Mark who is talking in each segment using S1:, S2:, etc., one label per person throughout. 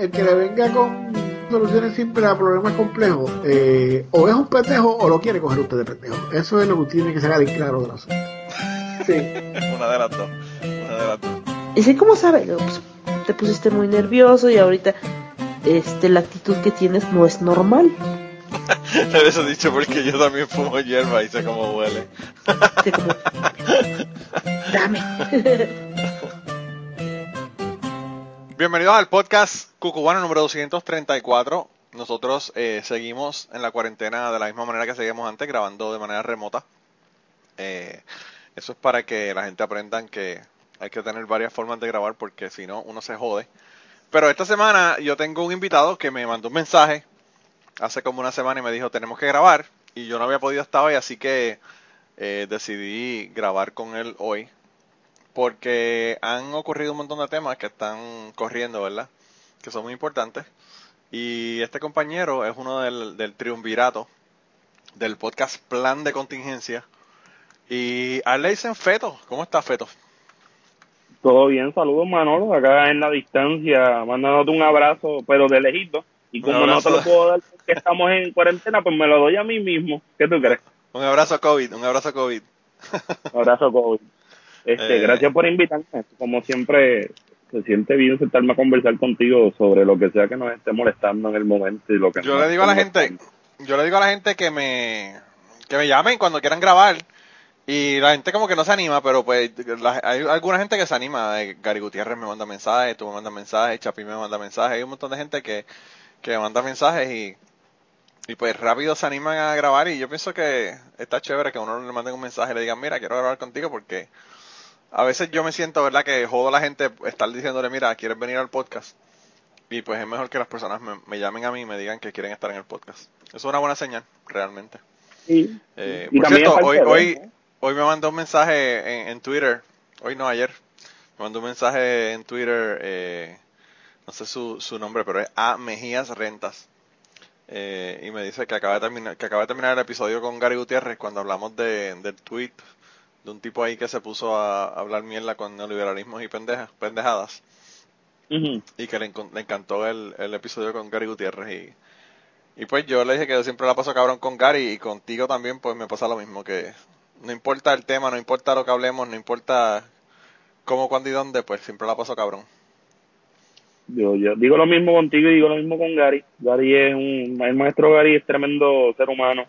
S1: el que le venga con soluciones simples a problemas complejos, eh, o es un pendejo o lo quiere coger usted de pendejo. Eso es lo que tiene que sacar bien claro de la asunto.
S2: Sí.
S3: Una de las dos. Una de las dos.
S2: Y sí, ¿cómo sabe? Pues, te pusiste muy nervioso y ahorita este, la actitud que tienes no es normal.
S3: Te eso dicho porque yo también fumo hierba y sé cómo huele.
S2: Sí, como, Dame.
S3: Bienvenidos al podcast Cucubano número 234. Nosotros eh, seguimos en la cuarentena de la misma manera que seguimos antes, grabando de manera remota. Eh, eso es para que la gente aprenda que hay que tener varias formas de grabar porque si no, uno se jode. Pero esta semana yo tengo un invitado que me mandó un mensaje hace como una semana y me dijo tenemos que grabar y yo no había podido estar hoy, así que eh, decidí grabar con él hoy porque han ocurrido un montón de temas que están corriendo, ¿verdad? Que son muy importantes. Y este compañero es uno del, del triunvirato del podcast Plan de Contingencia. Y a él le dicen Feto. ¿Cómo está Feto?
S4: Todo bien, saludos Manolo, acá en la distancia, mandándote un abrazo, pero de lejito. Y como no te lo puedo dar porque estamos en cuarentena, pues me lo doy a mí mismo. ¿Qué tú crees?
S3: Un abrazo COVID, un abrazo COVID.
S4: Un abrazo, COVID. Este,
S3: Eh.
S4: Gracias por invitarme. Como siempre, se siente bien sentarme a conversar contigo sobre lo que sea que nos esté molestando en el momento y lo que
S3: Yo le digo a la gente, yo le digo a la gente que me, que me llamen cuando quieran grabar. Y la gente como que no se anima, pero pues la- hay alguna gente que se anima. Eh, Gary Gutiérrez me manda mensajes, tú me mandas mensajes, Chapi me manda mensajes. Hay un montón de gente que, que me manda mensajes y, y pues rápido se animan a grabar. Y yo pienso que está chévere que uno le mande un mensaje y le digan, mira, quiero grabar contigo porque a veces yo me siento, ¿verdad? Que jodo a la gente estar diciéndole, mira, ¿quieres venir al podcast? Y pues es mejor que las personas me, me llamen a mí y me digan que quieren estar en el podcast. Eso es una buena señal, realmente.
S4: Sí.
S3: Eh,
S4: Y
S3: por cierto, hoy,
S4: de,
S3: hoy, hoy me mandó un mensaje en, en Twitter, hoy no, ayer, me mandó un mensaje en Twitter, eh, no sé su, su nombre, pero es A Mejías Rentas. Eh, y me dice que acaba de terminar, que acaba de terminar el episodio con Gary Gutiérrez cuando hablamos de, del tweet de un tipo ahí que se puso a hablar mierda con neoliberalismos y pendejas, pendejadas y que le, le encantó el, el episodio con Gary Gutiérrez y, y pues yo le dije que yo siempre la paso cabrón con Gary y contigo también pues me pasa lo mismo que no importa el tema, no importa lo que hablemos, no importa cómo, cuándo y dónde, pues siempre la paso cabrón.
S4: Yo, yo digo lo mismo contigo y digo lo mismo con Gary. Gary es un, el maestro Gary es tremendo ser humano.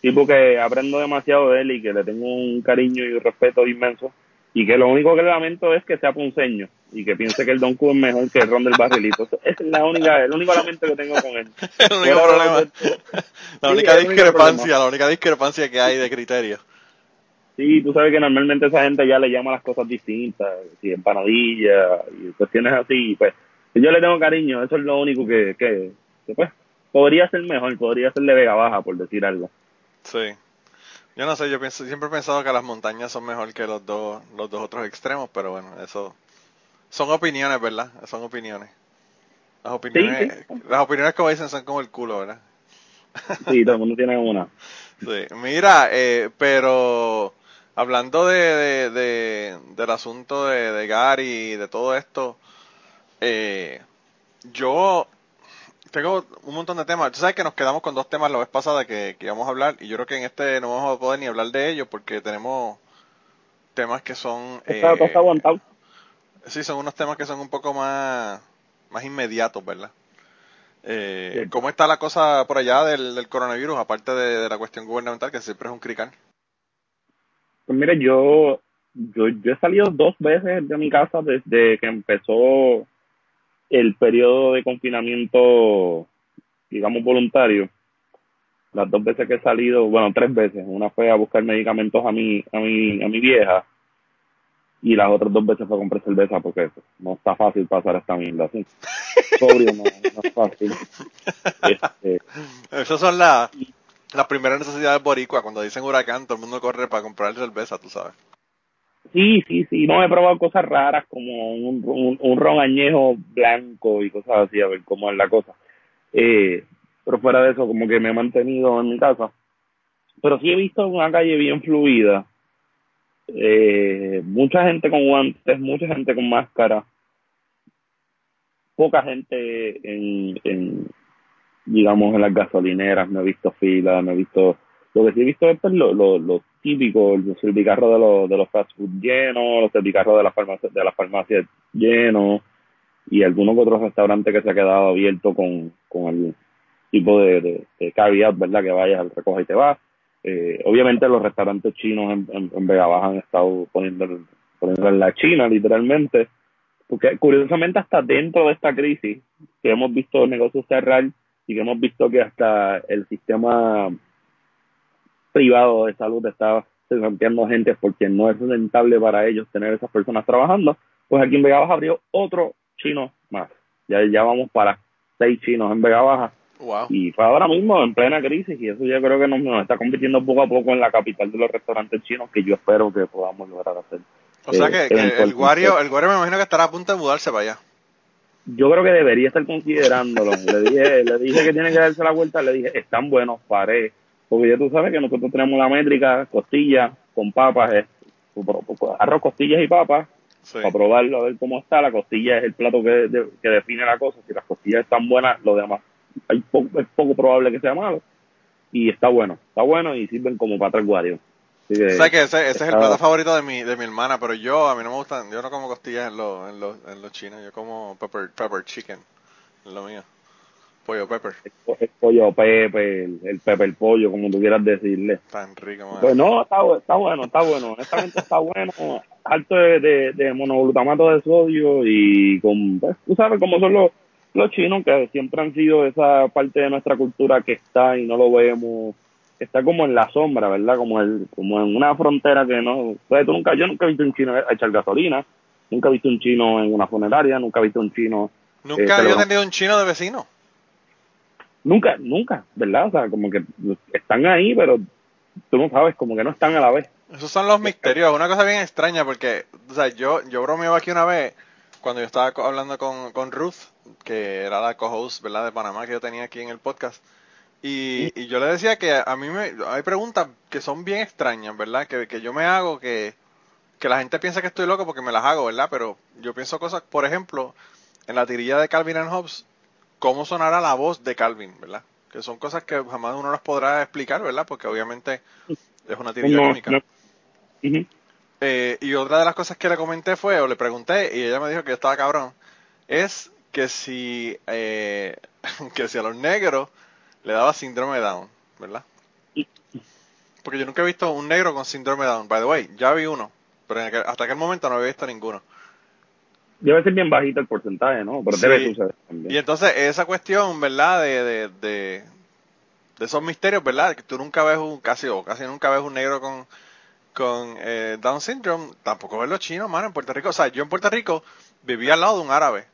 S4: Tipo que aprendo demasiado de él y que le tengo un cariño y un respeto inmenso. Y que lo único que le lamento es que sea punceño y que piense que el Don Q es mejor que el Ron del Barrilito. Esa es la única, el único lamento que tengo con él.
S3: El único
S4: Fuera
S3: problema, la
S4: Sí,
S3: única discrepancia,
S4: problema.
S3: la única discrepancia que hay de criterio.
S4: Sí, tú sabes que normalmente esa gente ya le llama las cosas distintas, si empanadilla y cuestiones así, y pues yo le tengo cariño, eso es lo único que, que, que, pues podría ser mejor, podría ser de Vega Baja, por decir algo.
S3: Sí. Yo no sé, yo pienso, siempre he pensado que las montañas son mejor que los dos, los dos otros extremos, pero bueno, eso son opiniones, ¿verdad? Son opiniones. Las opiniones,
S4: sí.
S3: las opiniones como dicen son como el culo, ¿verdad?
S4: Sí, todo el mundo tiene una.
S3: Sí. Mira, eh, pero hablando de, de, de- del asunto de, de Gary y de todo esto, eh, yo tengo un montón de temas. Tú sabes que nos quedamos con dos temas la vez pasada que, que íbamos a hablar y yo creo que en este no vamos a poder ni hablar de ellos porque tenemos temas que son...
S4: Está,
S3: eh,
S4: está aguantado.
S3: Sí, son unos temas que son un poco más, más inmediatos, ¿verdad? Eh. ¿Cómo está la cosa por allá del, del coronavirus, aparte de, de la cuestión gubernamental, que siempre es un crical?
S4: Pues mire, yo, yo, yo he salido dos veces de mi casa desde que empezó el periodo de confinamiento, digamos, voluntario. Las dos veces que he salido, bueno, tres veces. Una fue a buscar medicamentos a mi, a mi, a mi vieja. Y las otras dos veces fue a comprar cerveza porque no está fácil pasar esta mierda así. Sobrio no, no es fácil. Este,
S3: Esas son la- las primeras necesidades boricua. Cuando dicen huracán, todo el mundo corre para comprar cerveza, tú sabes.
S4: Sí, sí, sí. No, he probado cosas raras como un, un, un ron añejo blanco y cosas así, a ver cómo es la cosa. Eh, pero fuera de eso, como que me he mantenido en mi casa. Pero sí he visto una calle bien fluida. Eh, mucha gente con guantes, mucha gente con máscara. poca gente en, en, digamos, en las gasolineras, no he visto filas, no he visto, lo que sí he visto es pues, lo, lo, lo típico, el servicarro de los, de los fast food llenos, los servicarros de las farmacias, de las farmacias llenos, y algunos otros restaurantes que se ha quedado abierto con, con algún tipo de, de, ¿verdad? Que vayas al recoge y te vas. Eh, obviamente los restaurantes chinos en, en, en Vega Baja han estado poniendo, poniendo en la China, literalmente, porque curiosamente hasta dentro de esta crisis, que hemos visto negocios cerrar y que hemos visto que hasta el sistema privado de salud está planteando gente porque no es rentable para ellos tener esas personas trabajando, pues aquí en Vega Baja abrió otro chino más. Ya, ya vamos para seis chinos en Vega Baja.
S3: Wow.
S4: Y fue ahora mismo en plena crisis y eso yo creo que nos, nos está convirtiendo poco a poco en la capital de los restaurantes chinos que yo espero que podamos lograr hacer.
S3: O sea
S4: Eh,
S3: que, que el. Wario, el Wario me imagino que estará a punto de mudarse para allá.
S4: Yo creo que debería estar considerándolo. le dije, le dije que tiene que darse la vuelta, le dije, están buenos, paré. Porque ya tú sabes que nosotros tenemos la métrica, costillas con papas, es, arroz, costillas y papas,
S3: Sí.
S4: para probarlo, a ver cómo está. La costilla es el plato que, de- que define la cosa. Si las costillas están buenas, lo demás hay poco, es poco probable que sea malo. Y está bueno, está bueno y sirven como para tres guarios. Que,
S3: O sea que ese, ese es el plato favorito de mi, de mi hermana, pero yo, a mí no me gustan, yo no como costillas en los, en los, en los chinos, yo como pepper, pepper chicken, es lo mío. Pollo pepper,
S4: el, el pollo pepe, el, pepper pollo, como tú quieras decirle.
S3: tan rico, man.
S4: Pues no, está, bu- está bueno, está bueno. Honestamente está bueno. Alto de, de, de monoglutamato de sodio y con, pues, tú sabes cómo son los, los chinos, que siempre han sido esa parte de nuestra cultura que está y no lo vemos. Está como en la sombra, ¿verdad? Como el, como en una frontera que no. Pues, tú nunca, yo nunca he visto un chino echar gasolina, nunca he visto un chino en una funeraria, nunca he visto un chino.
S3: Nunca
S4: eh,
S3: había
S4: celebra-
S3: tenido un chino de vecino.
S4: Nunca, nunca, ¿verdad? O sea, como que están ahí, pero tú no sabes, como que no están a la vez.
S3: Esos son los misterios, una cosa bien extraña porque, o sea, yo, yo bromeaba aquí una vez cuando yo estaba hablando con, con Ruth, que era la co-host, ¿verdad? De Panamá que yo tenía aquí en el podcast. Y, y yo le decía que a mí me, hay preguntas que son bien extrañas, ¿verdad? Que, que yo me hago que, que la gente piensa que estoy loco porque me las hago, ¿verdad? Pero yo pienso cosas, por ejemplo, en la tirilla de Calvin and Hobbes, cómo sonará la voz de Calvin, ¿verdad? Que son cosas que jamás uno las podrá explicar, ¿verdad? Porque obviamente es una tirilla
S4: No,
S3: cómica.
S4: no.
S3: Eh, y otra de las cosas que le comenté fue, o le pregunté, y ella me dijo que yo estaba cabrón, es que si, eh, que si a los negros le daba síndrome de Down, ¿verdad? Porque yo nunca he visto un negro con síndrome de Down. By the way, ya vi uno, pero en aquel- hasta aquel momento no había visto ninguno.
S4: Debe ser bien bajito el porcentaje, ¿no? Pero
S3: Sí.
S4: debe suceder también.
S3: Y entonces esa cuestión, ¿verdad? De, de, de, de esos misterios, ¿verdad? Que tú nunca ves un, casi o casi nunca ves un negro con, con eh, Down syndrome, tampoco ves los chinos, mano, en Puerto Rico. O sea, yo en Puerto Rico vivía al lado de un árabe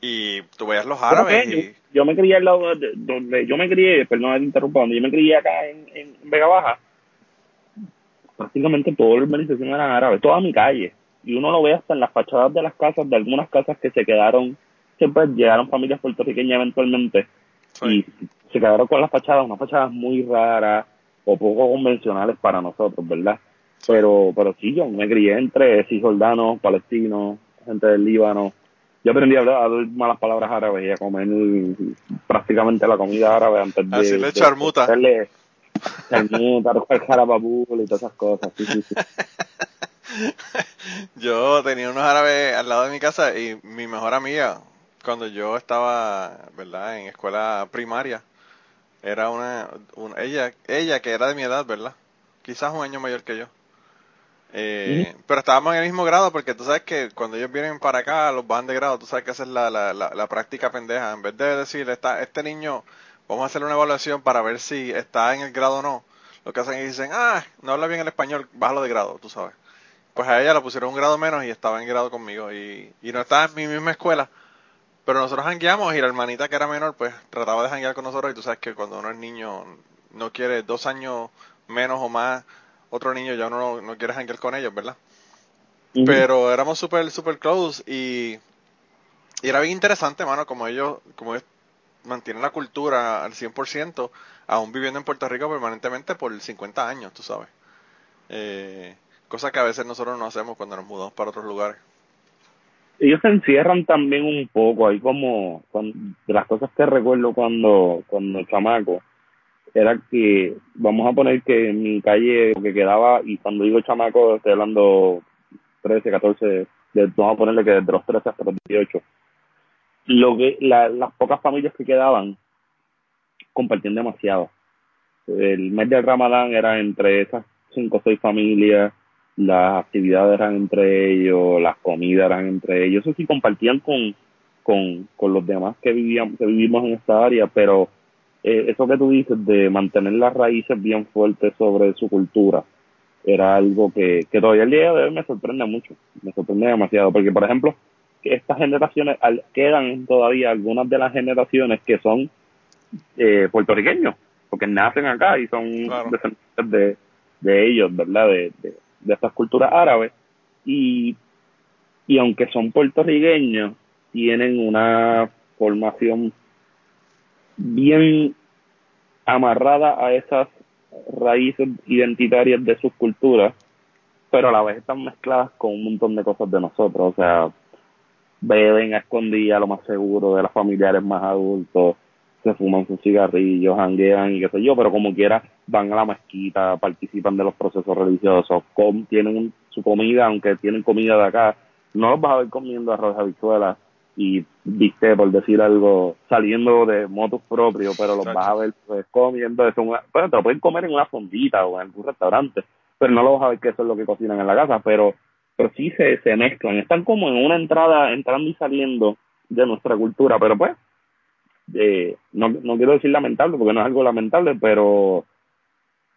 S3: y tú veías los árabes y...
S4: yo, me crié al lado de donde yo me crié, perdón interrumpa, donde yo me crié acá en, en Vega Baja, prácticamente toda la urbanización eran árabes, toda mi calle. Y uno lo ve hasta en las fachadas de las casas, de algunas casas que se quedaron, siempre llegaron familias puertorriqueñas eventualmente,
S3: Sí.
S4: y se quedaron con las fachadas, unas fachadas muy raras o poco convencionales para nosotros, ¿verdad? Pero, pero sí, yo me crié entre cisjordanos, palestinos, gente del Líbano. Yo aprendí a hablar, a hablar malas palabras árabes y a comer prácticamente la comida árabe antes de...
S3: Decirle
S4: de-
S3: charmuta.
S4: hacerle charmuta, el jarababul y todas esas cosas. Sí, sí, sí.
S3: Yo tenía unos árabes al lado de mi casa y mi mejor amiga, cuando yo estaba, ¿verdad? En escuela primaria, era una, un- ella, ella que era de mi edad, ¿verdad? Quizás un año mayor que yo. Eh, Pero estábamos en el mismo grado porque tú sabes que cuando ellos vienen para acá, los van de grado, tú sabes que esa es la, la, la, la práctica pendeja. En vez de decir, está, este niño, vamos a hacerle una evaluación para ver si está en el grado o no, lo que hacen es dicen, ah, no habla bien el español, bájalo de grado, tú sabes. Pues a ella la pusieron un grado menos y estaba en grado conmigo y, y no estaba en mi misma escuela. Pero nosotros jangueamos y la hermanita que era menor, pues trataba de janguear con nosotros y tú sabes que cuando uno es niño no quiere dos años menos o más otro niño ya uno no, no quiere janguear con ellos, ¿verdad? Pero éramos súper, súper close y, y era bien interesante, mano, como ellos, como ellos mantienen la cultura al 100%, aún viviendo en Puerto Rico permanentemente por 50 años, tú sabes. Eh, cosa que a veces nosotros no hacemos cuando nos mudamos para otros lugares.
S4: ellos se encierran también un poco, hay como, de las cosas que recuerdo cuando, cuando chamaco, era que, vamos a poner que en mi calle que quedaba, y cuando digo chamaco, estoy hablando 13, 14, de, vamos a ponerle que desde los 13 hasta los 18, lo que, la, las pocas familias que quedaban compartían demasiado. El mes del Ramadán era entre esas cinco o seis familias, las actividades eran entre ellos, las comidas eran entre ellos, eso sí compartían con, con, con los demás que vivían, que vivimos en esta área, pero eh, eso que tú dices de mantener las raíces bien fuertes sobre su cultura, era algo que, que todavía el día de hoy me sorprende mucho, me sorprende demasiado, porque por ejemplo, estas generaciones, quedan todavía algunas de las generaciones que son eh, puertorriqueños, porque nacen acá y son descendientes de, de ellos, ¿verdad? De, de, de estas culturas árabes. Y, y aunque son puertorriqueños, tienen una formación bien amarrada a esas raíces identitarias de sus culturas, pero a la vez están mezcladas con un montón de cosas de nosotros, o sea, beben a escondidas lo más seguro de los familiares más adultos, se fuman sus cigarrillos, hanguean y qué sé yo, pero como quiera van a la mezquita, participan de los procesos religiosos, tienen su comida, aunque tienen comida de acá, no los vas a ver comiendo arroz habichuelas y viste por decir algo saliendo de motos propios, pero los vas a ver pues, comiendo eso, pues, te lo pueden comer en una fondita o en algún restaurante, pero no lo vas a ver que eso es lo que cocinan en la casa, pero pero sí se, se mezclan, están como en una entrada, entrando y saliendo de nuestra cultura, pero pues eh, no, no quiero decir lamentable porque no es algo lamentable, pero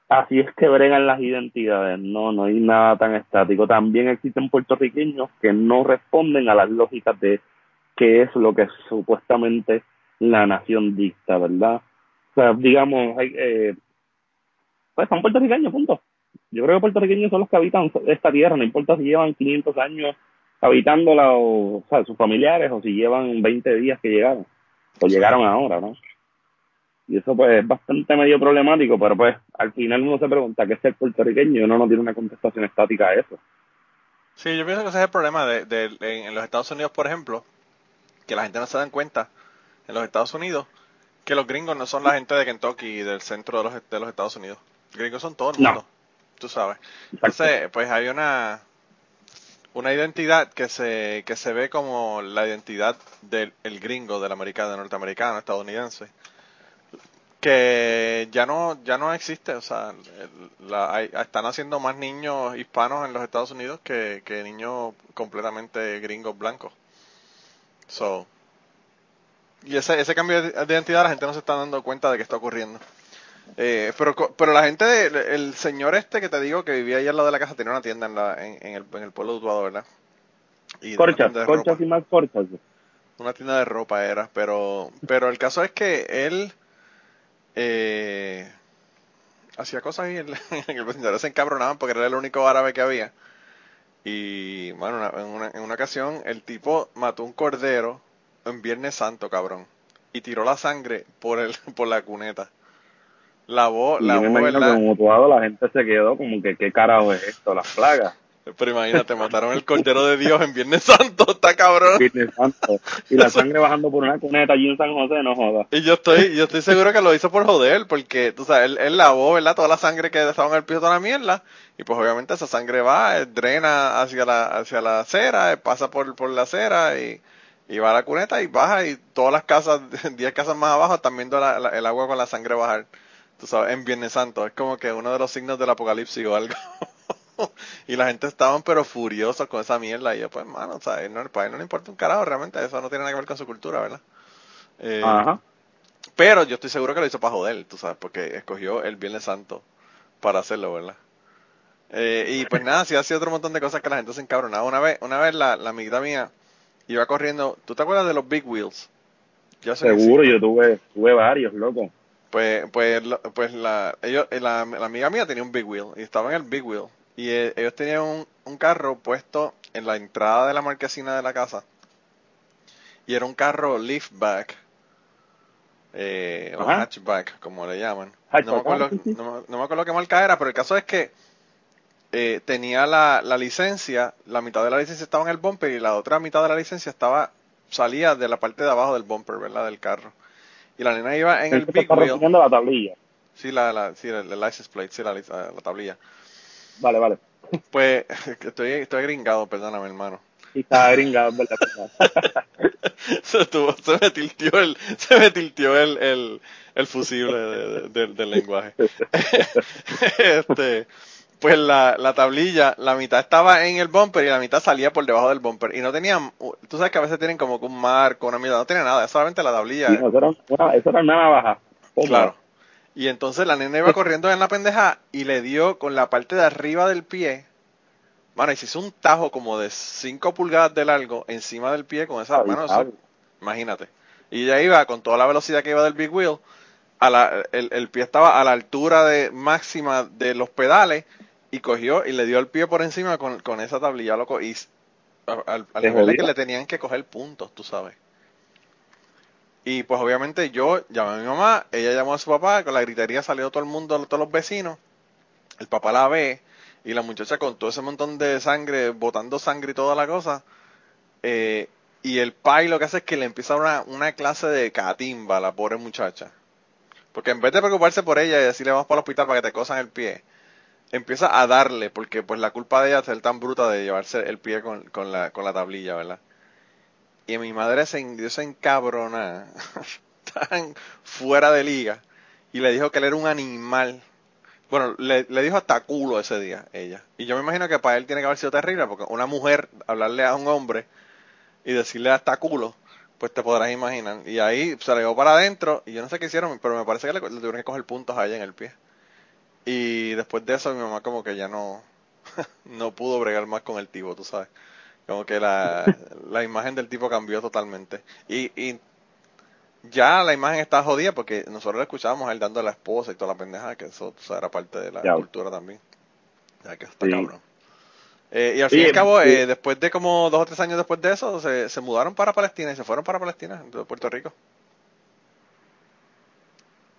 S4: así es que bregan las identidades, no, no hay nada tan estático. También existen puertorriqueños que no responden a las lógicas de qué es lo que supuestamente la nación dicta, ¿verdad? O sea, digamos, hay, eh, pues son puertorriqueños, punto. Yo creo que puertorriqueños son los que habitan esta tierra, no importa si llevan 500 años habitándola o, o sea, sus familiares o si llevan 20 días que llegaron o llegaron ahora, ¿no? Y eso pues es bastante medio problemático, pero pues al final uno se pregunta qué es ser puertorriqueño y uno no tiene una contestación estática a eso.
S3: Sí, yo pienso que ese es el problema de, de en, los Estados Unidos, por ejemplo, que la gente no se da cuenta en los Estados Unidos que los gringos no son la gente de Kentucky y del centro de los, de los Estados Unidos. Los gringos son todo el mundo, tú sabes. Entonces, pues hay una una identidad que se, que se ve como la identidad del gringo, del americano, del norteamericano, estadounidense, que ya no, ya no existe, o sea, la, están haciendo más niños hispanos en los Estados Unidos que, que niños completamente gringos blancos. So, y ese, ese cambio de identidad la gente no se está dando cuenta de que está ocurriendo. Eh, pero, pero la gente, el señor este que te digo que vivía ahí al lado de la casa tenía una tienda en, la, en, el, en el pueblo de Utuado, ¿verdad?
S4: Y corchas, corchas y más corchas.
S3: Una tienda de ropa era, pero, pero el caso es que él eh, hacía cosas y en, el vecindario se encabronaban porque era el único árabe que había. Y bueno, en, una, en una ocasión el tipo mató un cordero en Viernes Santo, cabrón, y tiró la sangre por el por la cuneta. La voz, la voz,
S4: la gente se quedó como que, ¿qué carajo es esto? Las plagas.
S3: Pero imagínate, mataron el Cordero de Dios en Viernes Santo, está cabrón.
S4: Viernes Santo. Y la sangre bajando por una cuneta allí en San José, no joda.
S3: Y yo estoy, yo estoy seguro que lo hizo por joder, porque, tú sabes, él, él lavó, ¿verdad? Toda la sangre que estaba en el piso de la mierda. Y pues obviamente esa sangre va, eh, drena hacia la, hacia la acera, eh, pasa por, por la acera y, y va a la cuneta y baja y todas las casas, 10 casas más abajo están viendo el agua con la sangre bajar tú sabes, en Viernes Santo. Es como que uno de los signos del apocalipsis o algo. y la gente estaban pero furiosos con esa mierda. Y yo, pues, mano, o sea, no, para él no le importa un carajo, realmente. Eso no tiene nada que ver con su cultura, ¿verdad? Eh, Ajá. Pero yo estoy seguro que lo hizo para joder, tú sabes, porque escogió el Viernes Santo para hacerlo, ¿verdad? Eh, y pues nada, sí ha sido otro montón de cosas que la gente se encabronaba. Una vez, una vez la, la amiguita mía iba corriendo. ¿Tú te acuerdas de los Big Wheels?
S4: Yo Seguro, yo tuve, tuve varios, loco.
S3: Pues, pues, pues la, ellos, eh, la, la, amiga mía tenía un Big Wheel y estaba en el Big Wheel. Y eh, ellos tenían un, un, carro puesto en la entrada de la marquesina de la casa. Y era un carro liftback. Eh, o hatchback, como le llaman. no, me acuerdo, no, me acuerdo qué marca era, pero el caso es que eh, tenía la, la licencia, la mitad de la licencia estaba en el bumper y la otra mitad de la licencia estaba salía de la parte de abajo del bumper, ¿verdad? Del carro. Y la nena iba en el
S4: Esto
S3: big wheel.
S4: la tablilla.
S3: Sí, la, la, sí, el, el license plate, sí, la, la, la tablilla.
S4: Vale, vale.
S3: Pues estoy, estoy gringado, perdóname, hermano.
S4: Y está gringado, ¿verdad?
S3: se, tuvo- se me tiltió el, se me tiltió el, el, el fusible de- de- del- del lenguaje. este, pues la, la tablilla, la mitad estaba en el bumper y la mitad salía por debajo del bumper. Y no tenían, tú sabes que a veces tienen como un marco, una mitad, no tiene nada, solamente la tablilla.
S4: Sí, eso, era una, eso era una navaja.
S3: Claro. Y entonces la nena iba corriendo en la pendeja y le dio con la parte de arriba del pie. Mano, y se hizo un tajo como de 5 pulgadas de largo encima del pie con esa
S4: Ay,
S3: mano. imagínate. Y ella iba con toda la velocidad que iba del Big Wheel. A la, el, el pie estaba a la altura de máxima de los pedales y cogió y le dio el pie por encima con, con esa tablilla, loco. Y al, al
S4: ¿Te
S3: nivel que le tenían que coger puntos, tú sabes. Y pues obviamente yo llamé a mi mamá, ella llamó a su papá, con la gritería salió todo el mundo, todos los vecinos. El papá la ve y la muchacha con todo ese montón de sangre, botando sangre y toda la cosa. eh, y el pai lo que hace es que le empieza una, una clase de catimba a la pobre muchacha. Porque en vez de preocuparse por ella y decirle vamos para el hospital para que te cosan el pie, empieza a darle, porque pues la culpa de ella es ser tan bruta de llevarse el pie con, con, la, con la tablilla, ¿verdad? Y mi madre se, se encabrona, tan fuera de liga, y le dijo que él era un animal. Bueno, le, le dijo hasta culo ese día, ella. Y yo me imagino que para él tiene que haber sido terrible, porque una mujer hablarle a un hombre y decirle hasta culo, pues te podrás imaginar. Y ahí se le llevó para adentro, y yo no sé qué hicieron, pero me parece que le, le tuvieron que coger puntos a ella en el pie. Y después de eso mi mamá como que ya no, no pudo bregar más con el tipo, tú sabes. Como que la, la imagen del tipo cambió totalmente. Y, y ya la imagen está jodida porque nosotros le escuchábamos a él dando a la esposa y toda la pendeja, que eso era parte de la
S4: Ya.
S3: cultura también. Ya que está
S4: Sí.
S3: cabrón. Eh, y al
S4: Sí,
S3: fin y al cabo,
S4: sí.
S3: eh, después de como dos o tres años después de eso, se, se mudaron para Palestina y se fueron para Palestina, de Puerto Rico.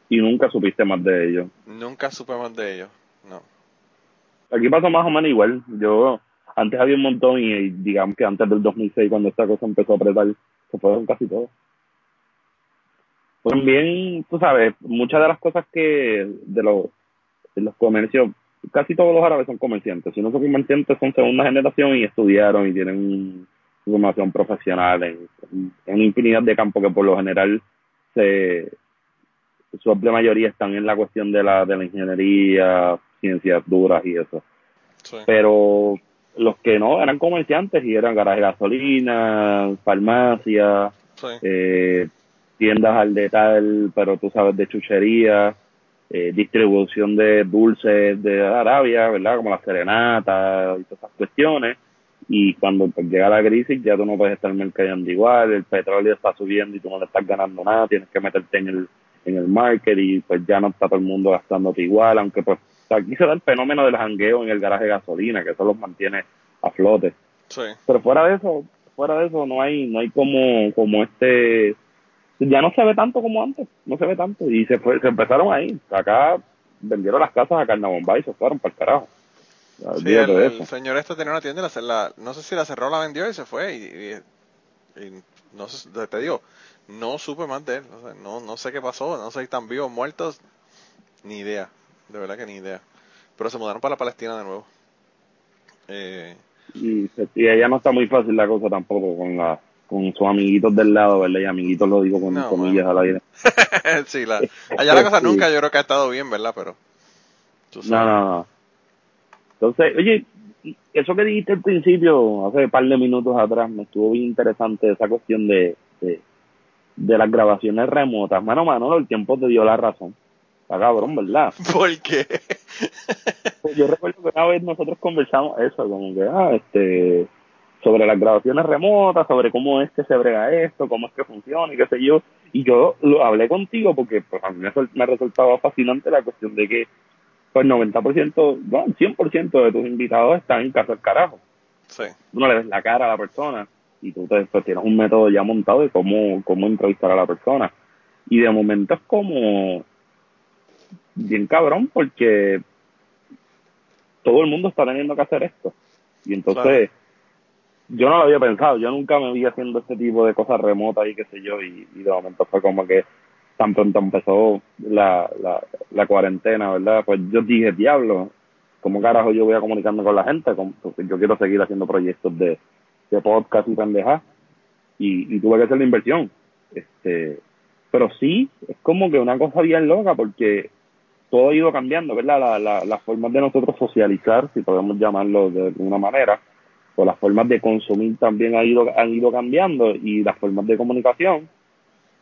S4: Y nunca supiste más de ellos.
S3: Nunca supe más de ellos. No.
S4: Aquí pasó más o menos igual. Yo, antes había un montón y digamos que antes del 2006, cuando esta cosa empezó a apretar, se fueron casi todos. También, tú sabes, muchas de las cosas que de los, de los comercios, casi todos los árabes son comerciantes. Si no son comerciantes, son segunda generación y estudiaron y tienen formación profesional en, en una infinidad de campos que por lo general se, su amplia mayoría están en la cuestión de la, de la ingeniería, ciencias duras y eso.
S3: Sí.
S4: Pero los que no eran comerciantes y eran garaje de gasolina, farmacia,
S3: Sí.
S4: eh, tiendas al detal, pero tú sabes, de chuchería, eh, distribución de dulces de Arabia, ¿verdad? Como la serenata y todas esas cuestiones. Y cuando pues, llega la crisis ya tú no puedes estar mercadeando igual, el petróleo está subiendo y tú no le estás ganando nada, tienes que meterte en el, en el market y pues ya no está todo el mundo gastándote igual, aunque pues aquí se da el fenómeno del jangueo en el garaje de gasolina, que eso los mantiene a flote
S3: Sí.
S4: pero fuera de eso fuera de eso no hay no hay como como este ya no se ve tanto como antes no se ve tanto y se fue se empezaron ahí acá vendieron las casas a Carnabombay y se fueron para el carajo
S3: Sí, el, señor este tenía una tienda, y la, la- no sé si la cerró la vendió y se fue. Y, y- y no sé, te digo, no supe más de él. o sea, no, no sé qué pasó, no sé si están vivos, muertos, ni idea. De verdad que ni idea. Pero se mudaron para la Palestina de nuevo. Eh,
S4: y, y ella no está muy fácil la cosa tampoco con la con sus amiguitos del lado verdad y amiguitos lo digo con
S3: No,
S4: comillas al aire
S3: sí, la, allá la cosa
S4: Sí.
S3: nunca yo creo que ha estado bien, ¿verdad? Pero.
S4: no no no entonces oye eso que dijiste al principio hace un par de minutos atrás me estuvo bien interesante esa cuestión de de, de las grabaciones remotas mano mano el tiempo te dio la razón está cabrón verdad
S3: ¿Por qué?
S4: Pues yo recuerdo que una vez nosotros conversamos eso, como que, ah, este, sobre las grabaciones remotas, sobre cómo es que se brega esto, cómo es que funciona y qué sé yo. Y yo lo hablé contigo porque pues, a mí me, me resultaba fascinante la cuestión de que pues 90%, no, 100% de tus invitados están en casa del carajo.
S3: Sí.
S4: Tú no le ves la cara a la persona y tú te, pues, tienes un método ya montado de cómo, cómo entrevistar a la persona. Y de momento es como bien cabrón porque todo el mundo está teniendo que hacer esto. Y entonces, yo no lo había pensado, yo nunca me vi haciendo este tipo de cosas remotas y qué sé yo, y, y de momento fue como que tan pronto empezó la, la, la cuarentena, ¿verdad? Pues yo dije, diablo, ¿cómo carajo yo voy a comunicarme con la gente? Yo quiero seguir haciendo proyectos de, de podcast y pendejas, y, y tuve que hacer la inversión. Este, pero sí, es como que una cosa bien loca, porque todo ha ido cambiando, ¿verdad? La, la, las formas de nosotros socializar, si podemos llamarlo de alguna manera, o las formas de consumir también han ido cambiando y las formas de comunicación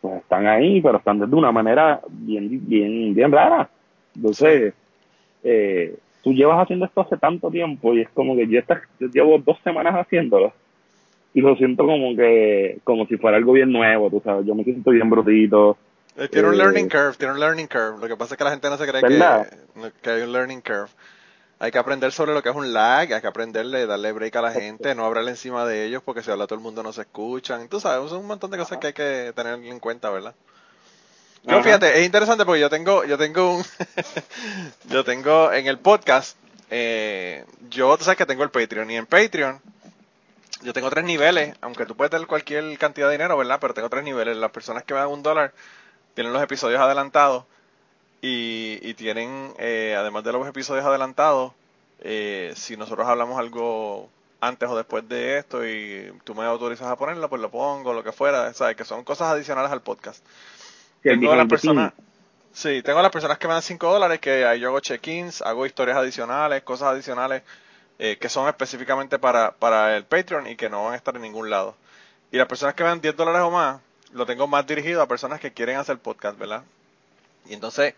S4: pues están ahí, pero están de una manera bien, bien, bien rara. Entonces, eh, tú llevas haciendo esto hace tanto tiempo y es como que yo, está, yo llevo dos semanas haciéndolo y lo siento como que, como si fuera algo bien nuevo, tú sabes, yo me siento bien
S3: Eh, tiene un learning curve, tiene un learning curve. Lo que pasa es que la gente no se cree que, que hay un learning curve. Hay que aprender sobre lo que es un lag, hay que aprenderle, darle break a la gente, no hablarle encima de ellos porque si habla todo el mundo no se escuchan. Tú sabes, son un montón de cosas que hay que tener en cuenta, ¿verdad? Yo fíjate, es interesante porque yo tengo, yo tengo un, yo tengo en el podcast, eh, yo, tú sabes que tengo el Patreon y en Patreon yo tengo tres niveles, aunque tú puedes tener cualquier cantidad de dinero, ¿verdad? Pero tengo tres niveles. Las personas que me dan un dólar tienen los episodios adelantados y, y tienen, eh, además de los episodios adelantados, eh, si nosotros hablamos algo antes o después de esto y tú me autorizas a ponerlo, pues lo pongo, lo que fuera, ¿sabes? Que son cosas adicionales al podcast. tengo las personas, sí, tengo las personas que me dan 5 dólares, que ahí yo hago check-ins, hago historias adicionales, cosas adicionales eh, que son específicamente para, para el Patreon y que no van a estar en ningún lado. Y las personas que me dan 10 dólares o más, lo tengo más dirigido a personas que quieren hacer podcast, ¿verdad? Y entonces,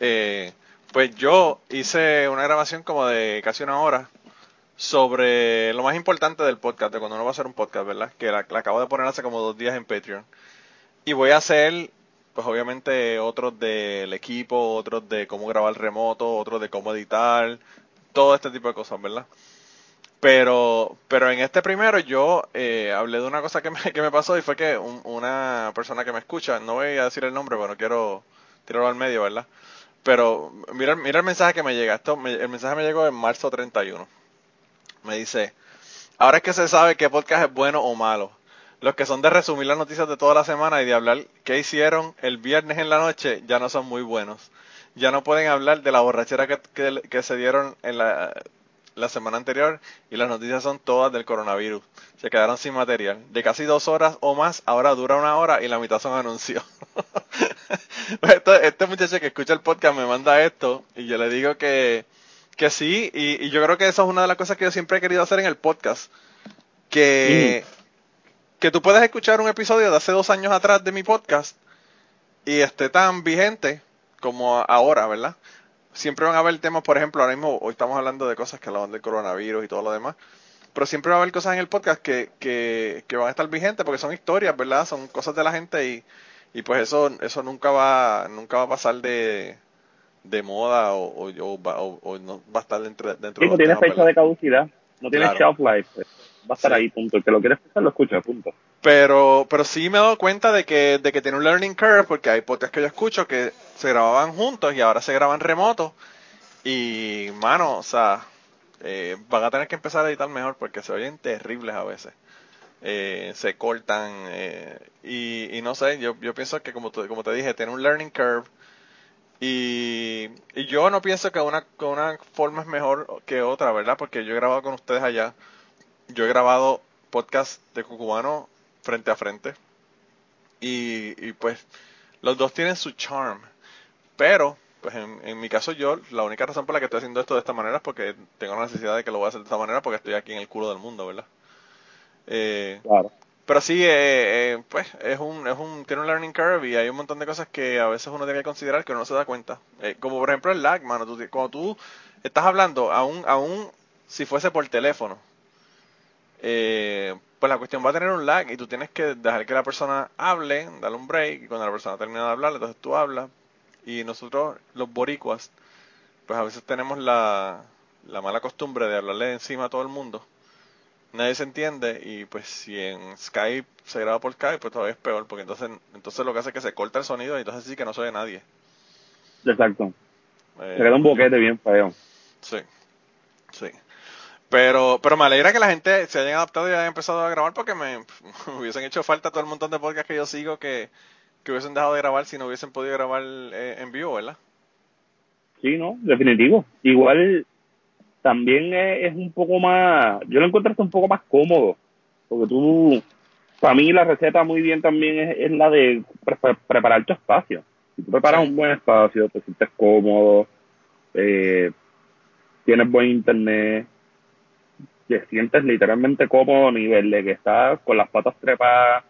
S3: eh, pues yo hice una grabación como de casi una hora sobre lo más importante del podcast, de cuando uno va a hacer un podcast, ¿verdad? Que la, acabo de poner hace como dos días en Patreon. Y voy a hacer, pues obviamente, otros del equipo, otros de cómo grabar remoto, otros de cómo editar, todo este tipo de cosas, ¿verdad? Pero, pero en este primero yo eh, hablé de una cosa que me, que me pasó y fue que una persona que me escucha, no voy a decir el nombre, pero no quiero tirarlo al medio, ¿verdad? Pero mira, mira el mensaje que me llega. Esto, el mensaje me llegó en marzo 31. Me dice, ahora es que se sabe qué podcast es bueno o malo. Los que son de resumir las noticias de toda la semana y de hablar qué hicieron el viernes en la noche ya no son muy buenos. Ya no pueden hablar de la borrachera que, que, se dieron en la, la semana anterior y las noticias son todas del coronavirus. Se quedaron sin material. De casi dos horas o más, ahora dura una hora y la mitad son anuncios. este, muchacho que escucha el podcast me manda esto y yo le digo que, que sí, y, yo creo que eso es una de las cosas que yo siempre he querido hacer en el podcast. Que, que tú puedes escuchar un episodio de hace dos años atrás de mi podcast y esté tan vigente como ahora, ¿verdad? Siempre van a haber temas, por ejemplo, ahora mismo hoy estamos hablando de cosas que hablan del coronavirus y todo lo demás, pero siempre va a haber cosas en el podcast que, que, que van a estar vigentes porque son historias, ¿verdad? Son cosas de la gente y, y pues eso eso nunca va nunca va a pasar de, de moda o, o, no va a estar dentro, dentro
S4: sí, no tiene fecha de caducidad no tiene shelf life pues. va a estar ahí punto el que lo quiere escuchar lo escucha punto
S3: pero pero sí me he dado cuenta de que de que tiene un learning curve porque hay podcasts que yo escucho que se grababan juntos y ahora se graban remotos y mano o sea eh, van a tener que empezar a editar mejor porque se oyen terribles a veces. Eh, se cortan eh, y, no sé, yo, yo pienso que como, como te dije, tiene un learning curve. Y, y yo no pienso que una, que una forma es mejor que otra, ¿verdad? Porque yo he grabado con ustedes allá, yo he grabado podcast de Cucubano frente a frente y, y pues los dos tienen su charm, pero pues en, en, mi caso yo, la única razón por la que estoy haciendo esto de esta manera es porque tengo la necesidad de que lo voy a hacer de esta manera porque estoy aquí en el culo del mundo, ¿verdad? Eh, claro. Pero sí, eh, eh, pues es un, es un, tiene un learning curve y hay un montón de cosas que a veces uno tiene que considerar que uno no se da cuenta. como por ejemplo el lag, mano. Tú, cuando tú estás hablando, aún, aún si fuese por teléfono, pues la cuestión va a tener un lag y tú tienes que dejar que la persona hable, darle un break y cuando la persona termina de hablar, entonces tú hablas. Y nosotros, los boricuas, pues a veces tenemos la, la mala costumbre de hablarle encima a todo el mundo nadie se entiende y pues si en Skype se graba por Skype pues todavía es peor porque entonces entonces lo que hace es que se corta el sonido y entonces sí que no se oye nadie
S4: exacto eh, se queda un boquete bien feo
S3: sí Sí. Pero, pero me alegra que la gente se haya adaptado y haya empezado a grabar porque me, hubiesen hecho falta todo el montón de podcasts que yo sigo que, que hubiesen dejado de grabar si no hubiesen podido grabar eh, en vivo, ¿verdad?
S4: Sí, no, definitivo. Igual también es, un poco más, yo lo encuentro un poco más cómodo, porque tú, para mí la receta muy bien también es, la de preparar tu espacio. Si tú preparas un buen espacio, te sientes cómodo, eh, tienes buen internet, te sientes literalmente cómodo a nivel de que estás con las patas trepadas,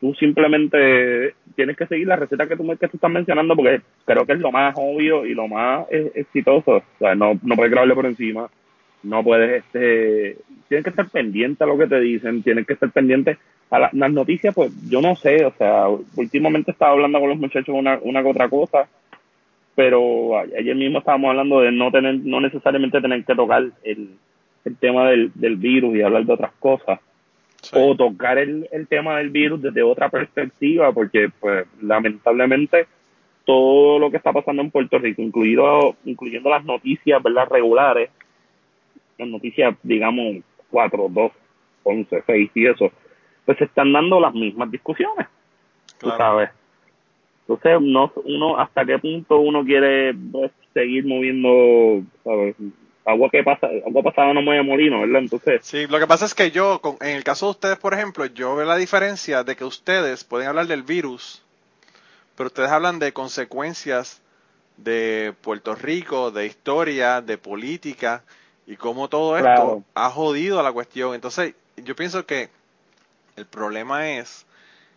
S4: tú simplemente tienes que seguir la receta que tú, que tú estás mencionando porque creo que es lo más obvio y lo más exitoso. O sea, no, no puedes grabarle por encima, no puedes, este, tienes que estar pendiente a lo que te dicen, tienes que estar pendiente a las noticias, pues yo no sé, o sea, últimamente estaba hablando con los muchachos una, una que otra cosa, pero ayer mismo estábamos hablando de no tener, no necesariamente tener que tocar el, el tema del, del virus y hablar de otras cosas o tocar el, el tema del virus desde otra perspectiva, porque pues lamentablemente todo lo que está pasando en Puerto Rico, incluido, incluyendo las noticias verdad regulares, las noticias, digamos, 4, 2, 11, 6 y eso, pues se están dando las mismas discusiones, tú sabes. Entonces, no, uno, hasta qué punto uno quiere pues, seguir moviendo, ¿sabes? Agua que pasa, agua pasada no mueve molino, ¿verdad? Entonces.
S3: Sí, lo que pasa es que yo, en el caso de ustedes, por ejemplo, yo veo la diferencia de que ustedes pueden hablar del virus, pero ustedes hablan de consecuencias de Puerto Rico, de historia, de política y cómo todo esto ha jodido a la cuestión. Entonces, yo pienso que el problema es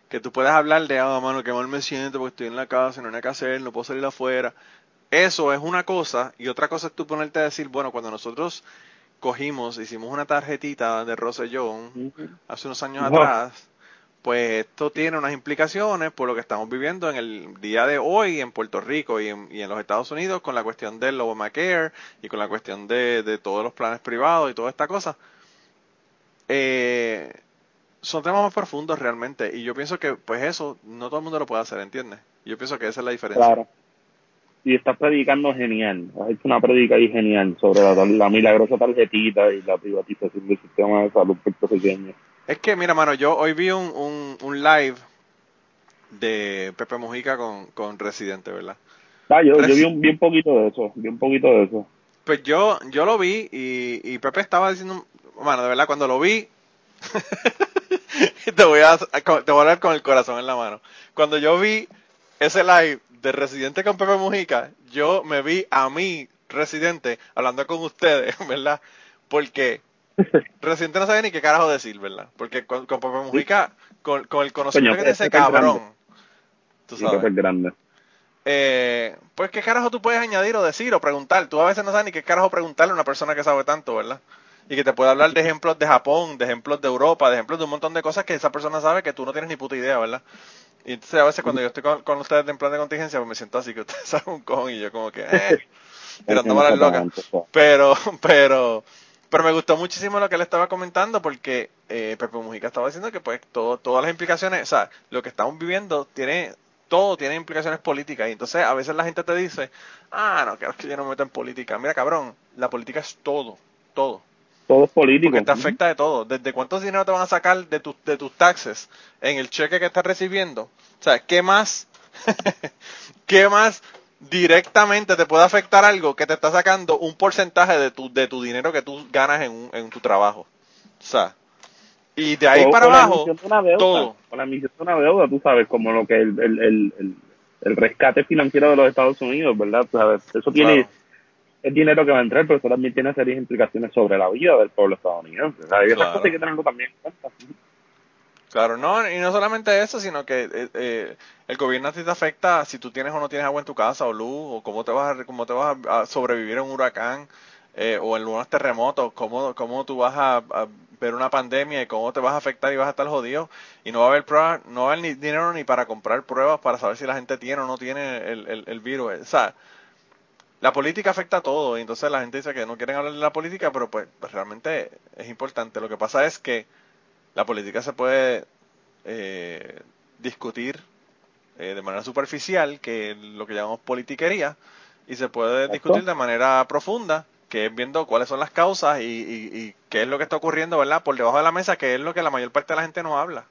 S3: que tú puedes hablar de, ah, mano, que mal me siento porque estoy en la casa, no hay nada que hacer, no puedo salir afuera. Eso es una cosa, y otra cosa es tú ponerte a decir, bueno, cuando nosotros cogimos, hicimos una tarjetita de Rosellón hace unos años atrás, pues esto tiene unas implicaciones por lo que estamos viviendo en el día de hoy en Puerto Rico y en, y en los Estados Unidos con la cuestión del Obamacare y con la cuestión de, de todos los planes privados y toda esta cosa. Eh, son temas más profundos realmente y yo pienso que pues eso no todo el mundo lo puede hacer, ¿entiendes? Yo pienso que esa es la diferencia.
S4: Claro y estás predicando genial. Has hecho una predica ahí genial sobre la, milagrosa tarjetita y la privatización del sistema de salud puertorriqueño.
S3: Es que, mira, mano, yo hoy vi un, un, live de Pepe Mujica con, con Residente, ¿verdad?
S4: Ah, yo, yo vi, un, vi un poquito de eso, vi un poquito de eso.
S3: Pues yo, yo lo vi y, y Pepe estaba diciendo, bueno, de verdad, cuando lo vi, te voy a te voy a hablar con el corazón en la mano. Cuando yo vi ese live de Residente con Pepe Mujica, yo me vi a mí, Residente, hablando con ustedes, ¿verdad? Porque Residente no sabe ni qué carajo decir, ¿verdad? Porque con, Pepe Mujica, con, el conocimiento que tiene ese cabrón,
S4: tú sabes. grande.
S3: Eh, pues qué carajo tú puedes añadir o decir o preguntar. Tú a veces no sabes ni qué carajo preguntarle a una persona que sabe tanto, ¿verdad? Y que te puede hablar de ejemplos de Japón, de ejemplos de Europa, de ejemplos de un montón de cosas que esa persona sabe que tú no tienes ni puta idea, ¿verdad? Y entonces a veces cuando yo estoy con, ustedes en plan de contingencia, pues me siento así que ustedes saben un cojón y yo como que, eh, tirando malas locas. Pero, pero, pero me gustó muchísimo lo que él estaba comentando porque eh, Pepe Mujica estaba diciendo que pues todo, todas las implicaciones, o sea, lo que estamos viviendo tiene, todo tiene implicaciones políticas. Y entonces a veces la gente te dice, ah, no, claro que yo no me meto en política. Mira, cabrón, la política es todo, todo
S4: todo es político.
S3: Porque te afecta de todo. Desde cuántos dinero te van a sacar de, tus de tus taxes en el cheque que estás recibiendo. O sea, ¿qué más, qué más directamente te puede afectar algo que te está sacando un porcentaje de tu, de tu dinero que tú ganas en, en tu trabajo? O sea, y de ahí para abajo, todo.
S4: Con la emisión de una deuda, tú sabes, como lo que el, el, el, el, rescate financiero de los Estados Unidos, ¿verdad? ¿Sabes? Eso tiene es dinero que va a entrar, pero eso también tiene serias implicaciones sobre la vida del pueblo estadounidense. O sea, y claro. hay que tenerlo también en cuenta.
S3: Claro, no, y no solamente eso, sino que eh, eh, el gobierno a ti te afecta si tú tienes o no tienes agua en tu casa o luz, o cómo te vas a, cómo te vas a sobrevivir en un huracán eh, o en unos terremotos, cómo, cómo tú vas a, ver una pandemia y cómo te vas a afectar y vas a estar jodido y no va a haber pruebas, no va a haber ni dinero ni para comprar pruebas para saber si la gente tiene o no tiene el, el, el virus. O sea, la política afecta a todo, y entonces la gente dice que no quieren hablar de la política, pero pues, pues realmente es importante. Lo que pasa es que la política se puede eh, discutir eh, de manera superficial, que es lo que llamamos politiquería, y se puede discutir de manera profunda, que es viendo cuáles son las causas y, y, y qué es lo que está ocurriendo, ¿verdad? Por debajo de la mesa, que es lo que la mayor parte de la gente no habla.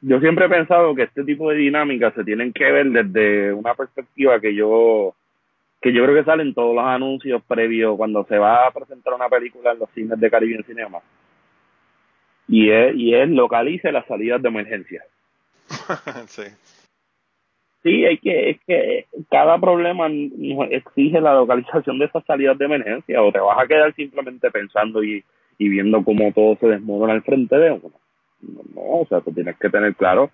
S4: Yo siempre he pensado que este tipo de dinámicas se tienen que ver desde una perspectiva que yo que yo creo que salen todos los anuncios previos cuando se va a presentar una película en los cines de Caribbean Cinema. Y es, y es localice las salidas de emergencia.
S3: sí.
S4: Sí, hay que, es que cada problema exige la localización de esas salidas de emergencia o te vas a quedar simplemente pensando y, y viendo cómo todo se desmorona al frente de uno. No, no, o sea, tú tienes que tener claro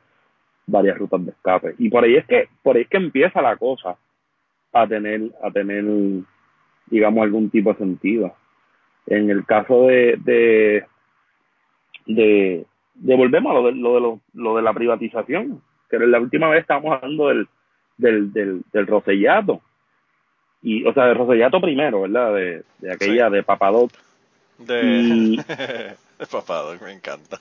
S4: varias rutas de escape. Y por ahí es que, por ahí es que empieza la cosa a tener, a tener, digamos, algún tipo de sentido. En el caso de, de, de, de volvemos a lo de, lo de, lo, lo de la privatización, que la última vez estábamos hablando del, del, del, del Rosellato. Y, o sea, del Rosellato primero, ¿verdad? De, de aquella,
S3: Sí.
S4: de Papadot.
S3: De,
S4: Y-
S3: de Papadoc, me encanta.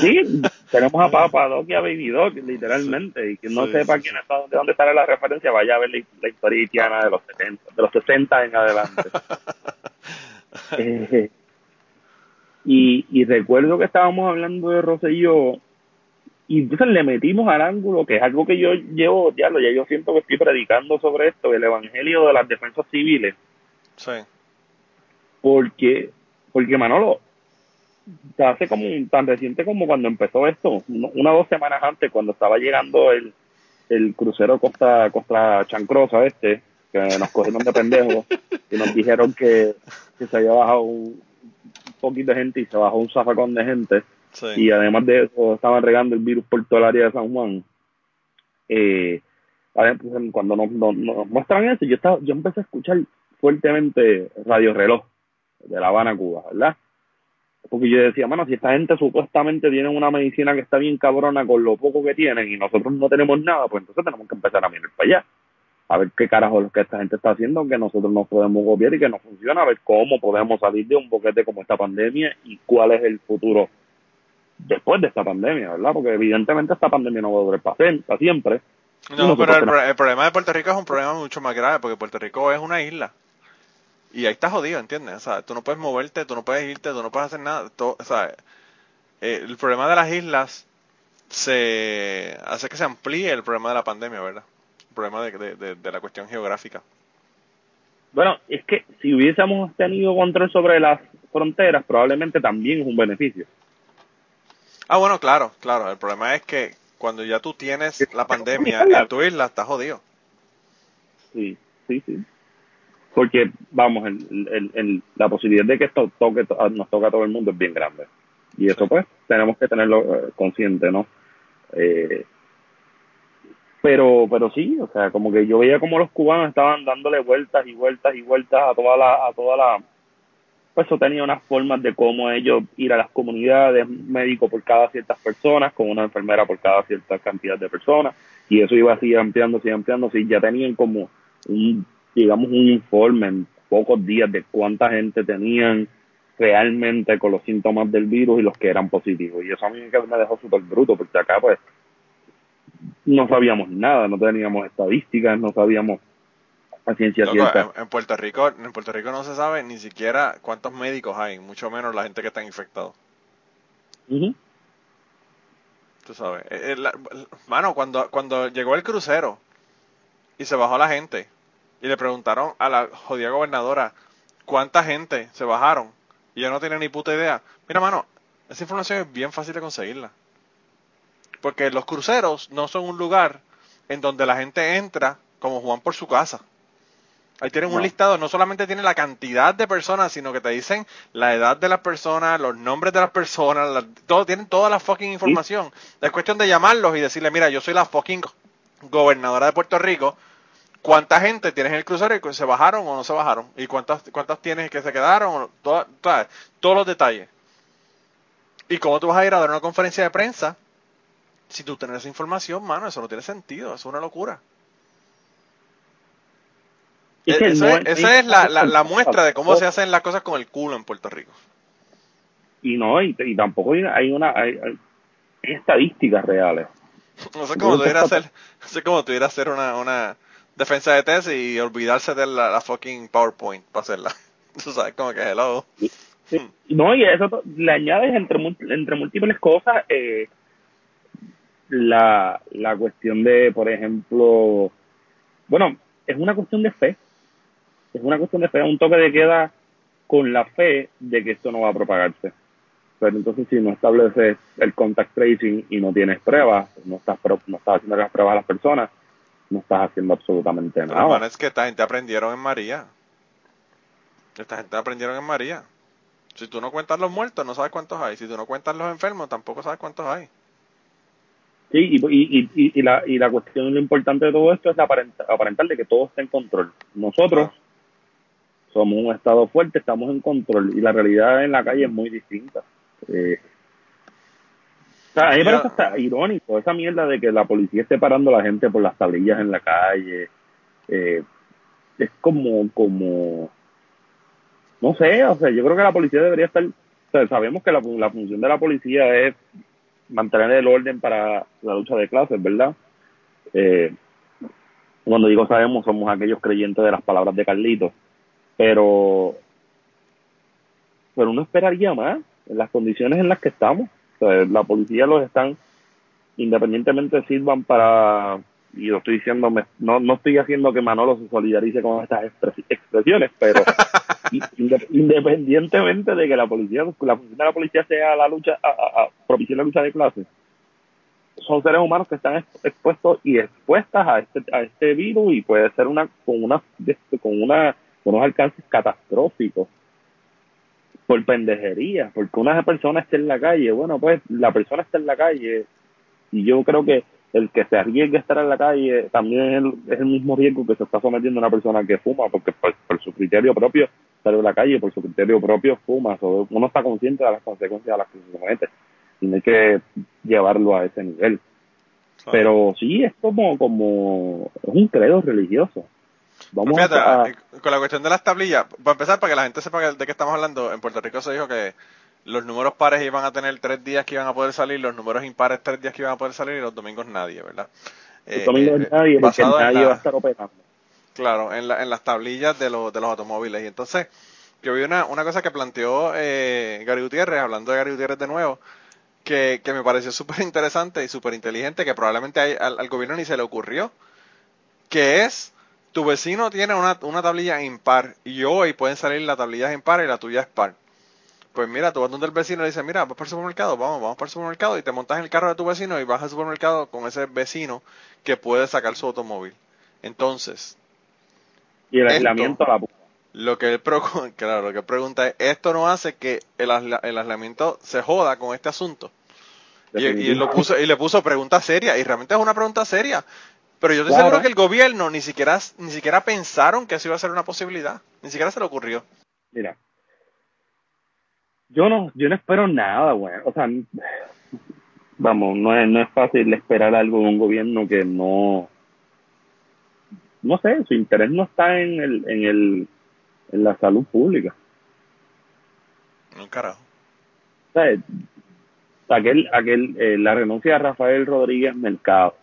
S4: Sí, tenemos a Papadot y a Baby Doc, literalmente. Y que no
S3: Sí,
S4: sepa quién está, de dónde sale la referencia, vaya a ver la, la historia haitiana de los 70, de los 60 en adelante. Eh, y, y recuerdo que estábamos hablando de Rosselló y entonces le metimos al ángulo, que es algo que yo llevo, ya lo ya yo siento que estoy predicando sobre esto, el evangelio de las defensas civiles,
S3: Sí.
S4: porque, porque Manolo, hace como un- tan reciente como cuando empezó esto, una o dos semanas antes, cuando estaba llegando el, el crucero Costa, Costa Chancrosa este, que nos cogieron de pendejos y nos dijeron que, que se había bajado un, un poquito de gente y se bajó un zafacón de gente
S3: Sí.
S4: y además de eso estaban regando el virus por toda el área de San Juan. Eh, pues, cuando nos, nos- nos muestran eso, yo estaba, yo empecé a escuchar fuertemente Radio Reloj de La Habana, Cuba, ¿verdad? Porque yo decía, mano, si esta gente supuestamente tiene una medicina que está bien cabrona con lo poco que tienen y nosotros no tenemos nada, pues entonces tenemos que empezar a mirar para allá. A ver qué carajo es lo que esta gente está haciendo que nosotros no podemos copiar y que no funciona, a ver cómo podemos salir de un boquete como esta pandemia y cuál es el futuro después de esta pandemia, ¿verdad? Porque evidentemente esta pandemia no va a durar para para siempre.
S3: No, pero el problema de Puerto Rico es un problema mucho más grave, porque Puerto Rico es una isla. Y ahí está jodido, ¿entiendes? O sea, tú no puedes moverte, tú no puedes irte, tú no puedes hacer nada. todo- o sea, eh, el problema de las islas se hace que se amplíe el problema de la pandemia, ¿verdad? El problema de, de- de- de la cuestión geográfica.
S4: Bueno, es que si hubiésemos tenido control sobre las fronteras, probablemente también es un beneficio.
S3: Ah, bueno, claro, claro. El problema es que cuando ya tú tienes la pandemia en tu isla, estás jodido.
S4: Sí, sí, sí. Porque, vamos, el, el, el- la posibilidad de que esto toque, nos toque a todo el mundo es bien grande. Y eso, pues, tenemos que tenerlo eh, consciente, ¿no? Eh, pero, pero sí, o sea, como que yo veía como los cubanos estaban dándole vueltas y vueltas y vueltas a toda la, a toda la, pues eso tenía unas formas de cómo ellos ir a las comunidades, médico por cada ciertas personas, con una enfermera por cada cierta cantidad de personas, y eso iba así ampliando, y ampliando, y ya tenían como un, digamos, un informe en pocos días de cuánta gente tenían realmente con los síntomas del virus y los que eran positivos. Y eso a mí me dejó súper bruto, porque acá pues no sabíamos nada, no teníamos estadísticas, no sabíamos a ciencia
S3: Loco,
S4: cierta.
S3: en, en Puerto Rico, en Puerto Rico no se sabe ni siquiera cuántos médicos hay, mucho menos la gente que está infectada.
S4: Ujú.
S3: Tú sabes. Eh, eh, la- mano, cuando, cuando llegó el crucero y se bajó la gente y le preguntaron a la jodida gobernadora cuánta gente se bajaron y ella no tiene ni puta idea. Mira, mano, esa información es bien fácil de conseguirla. Porque los cruceros no son un lugar en donde la gente entra como Juan por su casa. Ahí tienen un listado, no solamente tiene la cantidad de personas, sino que te dicen la edad de las personas, los nombres de las personas, la- todo, tienen toda la fucking información. Es cuestión de llamarlos y decirle, mira, yo soy la fucking gobernadora de Puerto Rico, ¿cuánta gente tienes en el crucero y se bajaron o no se bajaron? ¿Y cuántas, cuántas tienes que se quedaron? Todos los detalles. ¿Y cómo tú vas a ir a dar una conferencia de prensa si tú tienes esa información, mano? Eso no tiene sentido, eso es una locura.
S4: Es que
S3: Eso
S4: no
S3: es- esa es la, la, la muestra de cómo se
S4: hace
S3: hacen las cosas con el culo en Puerto Rico.
S4: y no y, y tampoco hay, hay una hay, hay estadísticas reales
S3: No sé cómo tuviera hacer, no sé cómo tuviera hacer una, una, defensa de tesis y olvidarse de la, la fucking PowerPoint para hacerla. Tú sabes como que hello.
S4: Sí. No, y eso le añades entre, entre múltiples cosas eh, la, la cuestión de, por ejemplo, bueno, es una cuestión de fe. Es una cuestión de fe, un toque de queda con la fe de que esto no va a propagarse. Pero entonces si no estableces el contact tracing y no tienes pruebas, no estás, pro- no estás haciendo las pruebas a las personas, no estás haciendo absolutamente
S3: Lo
S4: nada.
S3: es que esta gente aprendieron en María. Esta gente aprendieron en María. Si tú no cuentas los muertos, no sabes cuántos hay. Si tú no cuentas los enfermos, tampoco sabes cuántos hay.
S4: Sí, y, y, y, y, la, y la cuestión, lo importante de todo esto es aparentar, aparentar de que todo está en control. Nosotros somos un estado fuerte, estamos en control y la realidad en la calle es muy distinta. Eh, sea, a mí me parece hasta irónico esa mierda de que la policía esté parando a la gente por las tablillas en la calle. Eh, es como, como, no sé, o sea, yo creo que la policía debería estar, o sea, sabemos que la, la función de la policía es mantener el orden para la lucha de clases, ¿verdad? Eh, cuando digo sabemos, somos aquellos creyentes de las palabras de Carlitos, pero, pero uno esperaría más en las condiciones en las que estamos. O sea, la policía los están, independientemente sirvan para, y lo estoy diciendo, me- no, no estoy haciendo que Manolo se solidarice con estas expres- expresiones, pero inde- independientemente de que la policía, la función de la policía sea la lucha, a, a- a propiciar la lucha de clases, son seres humanos que están ex- expuestos y expuestas a este, a este virus y puede ser una, con una, con una, con unos alcances catastróficos por pendejería, porque una persona está en la calle, bueno, pues la persona está en la calle y yo creo que el que se arriesgue a estar en la calle también es el, es el mismo riesgo que se está sometiendo una persona que fuma, porque por, por su criterio propio sale a la calle, por su criterio propio fuma, so, uno está consciente de las consecuencias a las que se somete y no hay que llevarlo a ese nivel. Pero sí, es como, como, es un credo religioso. Vamos
S3: Fíjate,
S4: a,
S3: eh, con la cuestión de las tablillas, para empezar, para que la gente sepa de qué estamos hablando, en Puerto Rico se dijo que los números pares iban a tener tres días que iban a poder salir, los números impares tres días que iban a poder salir y los domingos nadie, ¿verdad?
S4: el
S3: Eh,
S4: domingo
S3: eh,
S4: nadie, porque nadie
S3: la-
S4: va a estar operando.
S3: Claro, en, la- en las tablillas de, los de los automóviles. Y entonces, yo vi una, una cosa que planteó eh, Gary Gutiérrez, hablando de Gary Gutiérrez de nuevo, que, que me pareció súper interesante y súper inteligente, que probablemente hay- al, al gobierno ni se le ocurrió, que es, tu vecino tiene una, una tablilla impar y hoy pueden salir las tablillas impar y la tuya es par. Pues mira, tú vas donde el vecino y le dices, mira, vas para el supermercado, vamos, vamos para el supermercado y te montas en el carro de tu vecino y vas al supermercado con ese vecino que puede sacar su automóvil. Entonces,
S4: Y el
S3: Esto-
S4: aislamiento a la puta.
S3: lo que él claro, lo que él pregunta es, ¿esto no hace que el, aisla- el aislamiento se joda con este asunto? Y, y él lo puso, y le puso pregunta seria, y realmente es una pregunta seria. Pero yo estoy
S4: Claro.
S3: seguro que el gobierno ni siquiera, ni siquiera pensaron que eso iba a ser una posibilidad. Ni siquiera se le ocurrió.
S4: Mira, yo no, yo no espero nada, güey. O sea, vamos, no es, no es fácil esperar algo de un gobierno que no, no sé, su interés no está en el, en el, en la salud pública.
S3: Un carajo.
S4: O sea, aquel, aquel, eh, la renuncia de Rafael Rodríguez Mercado,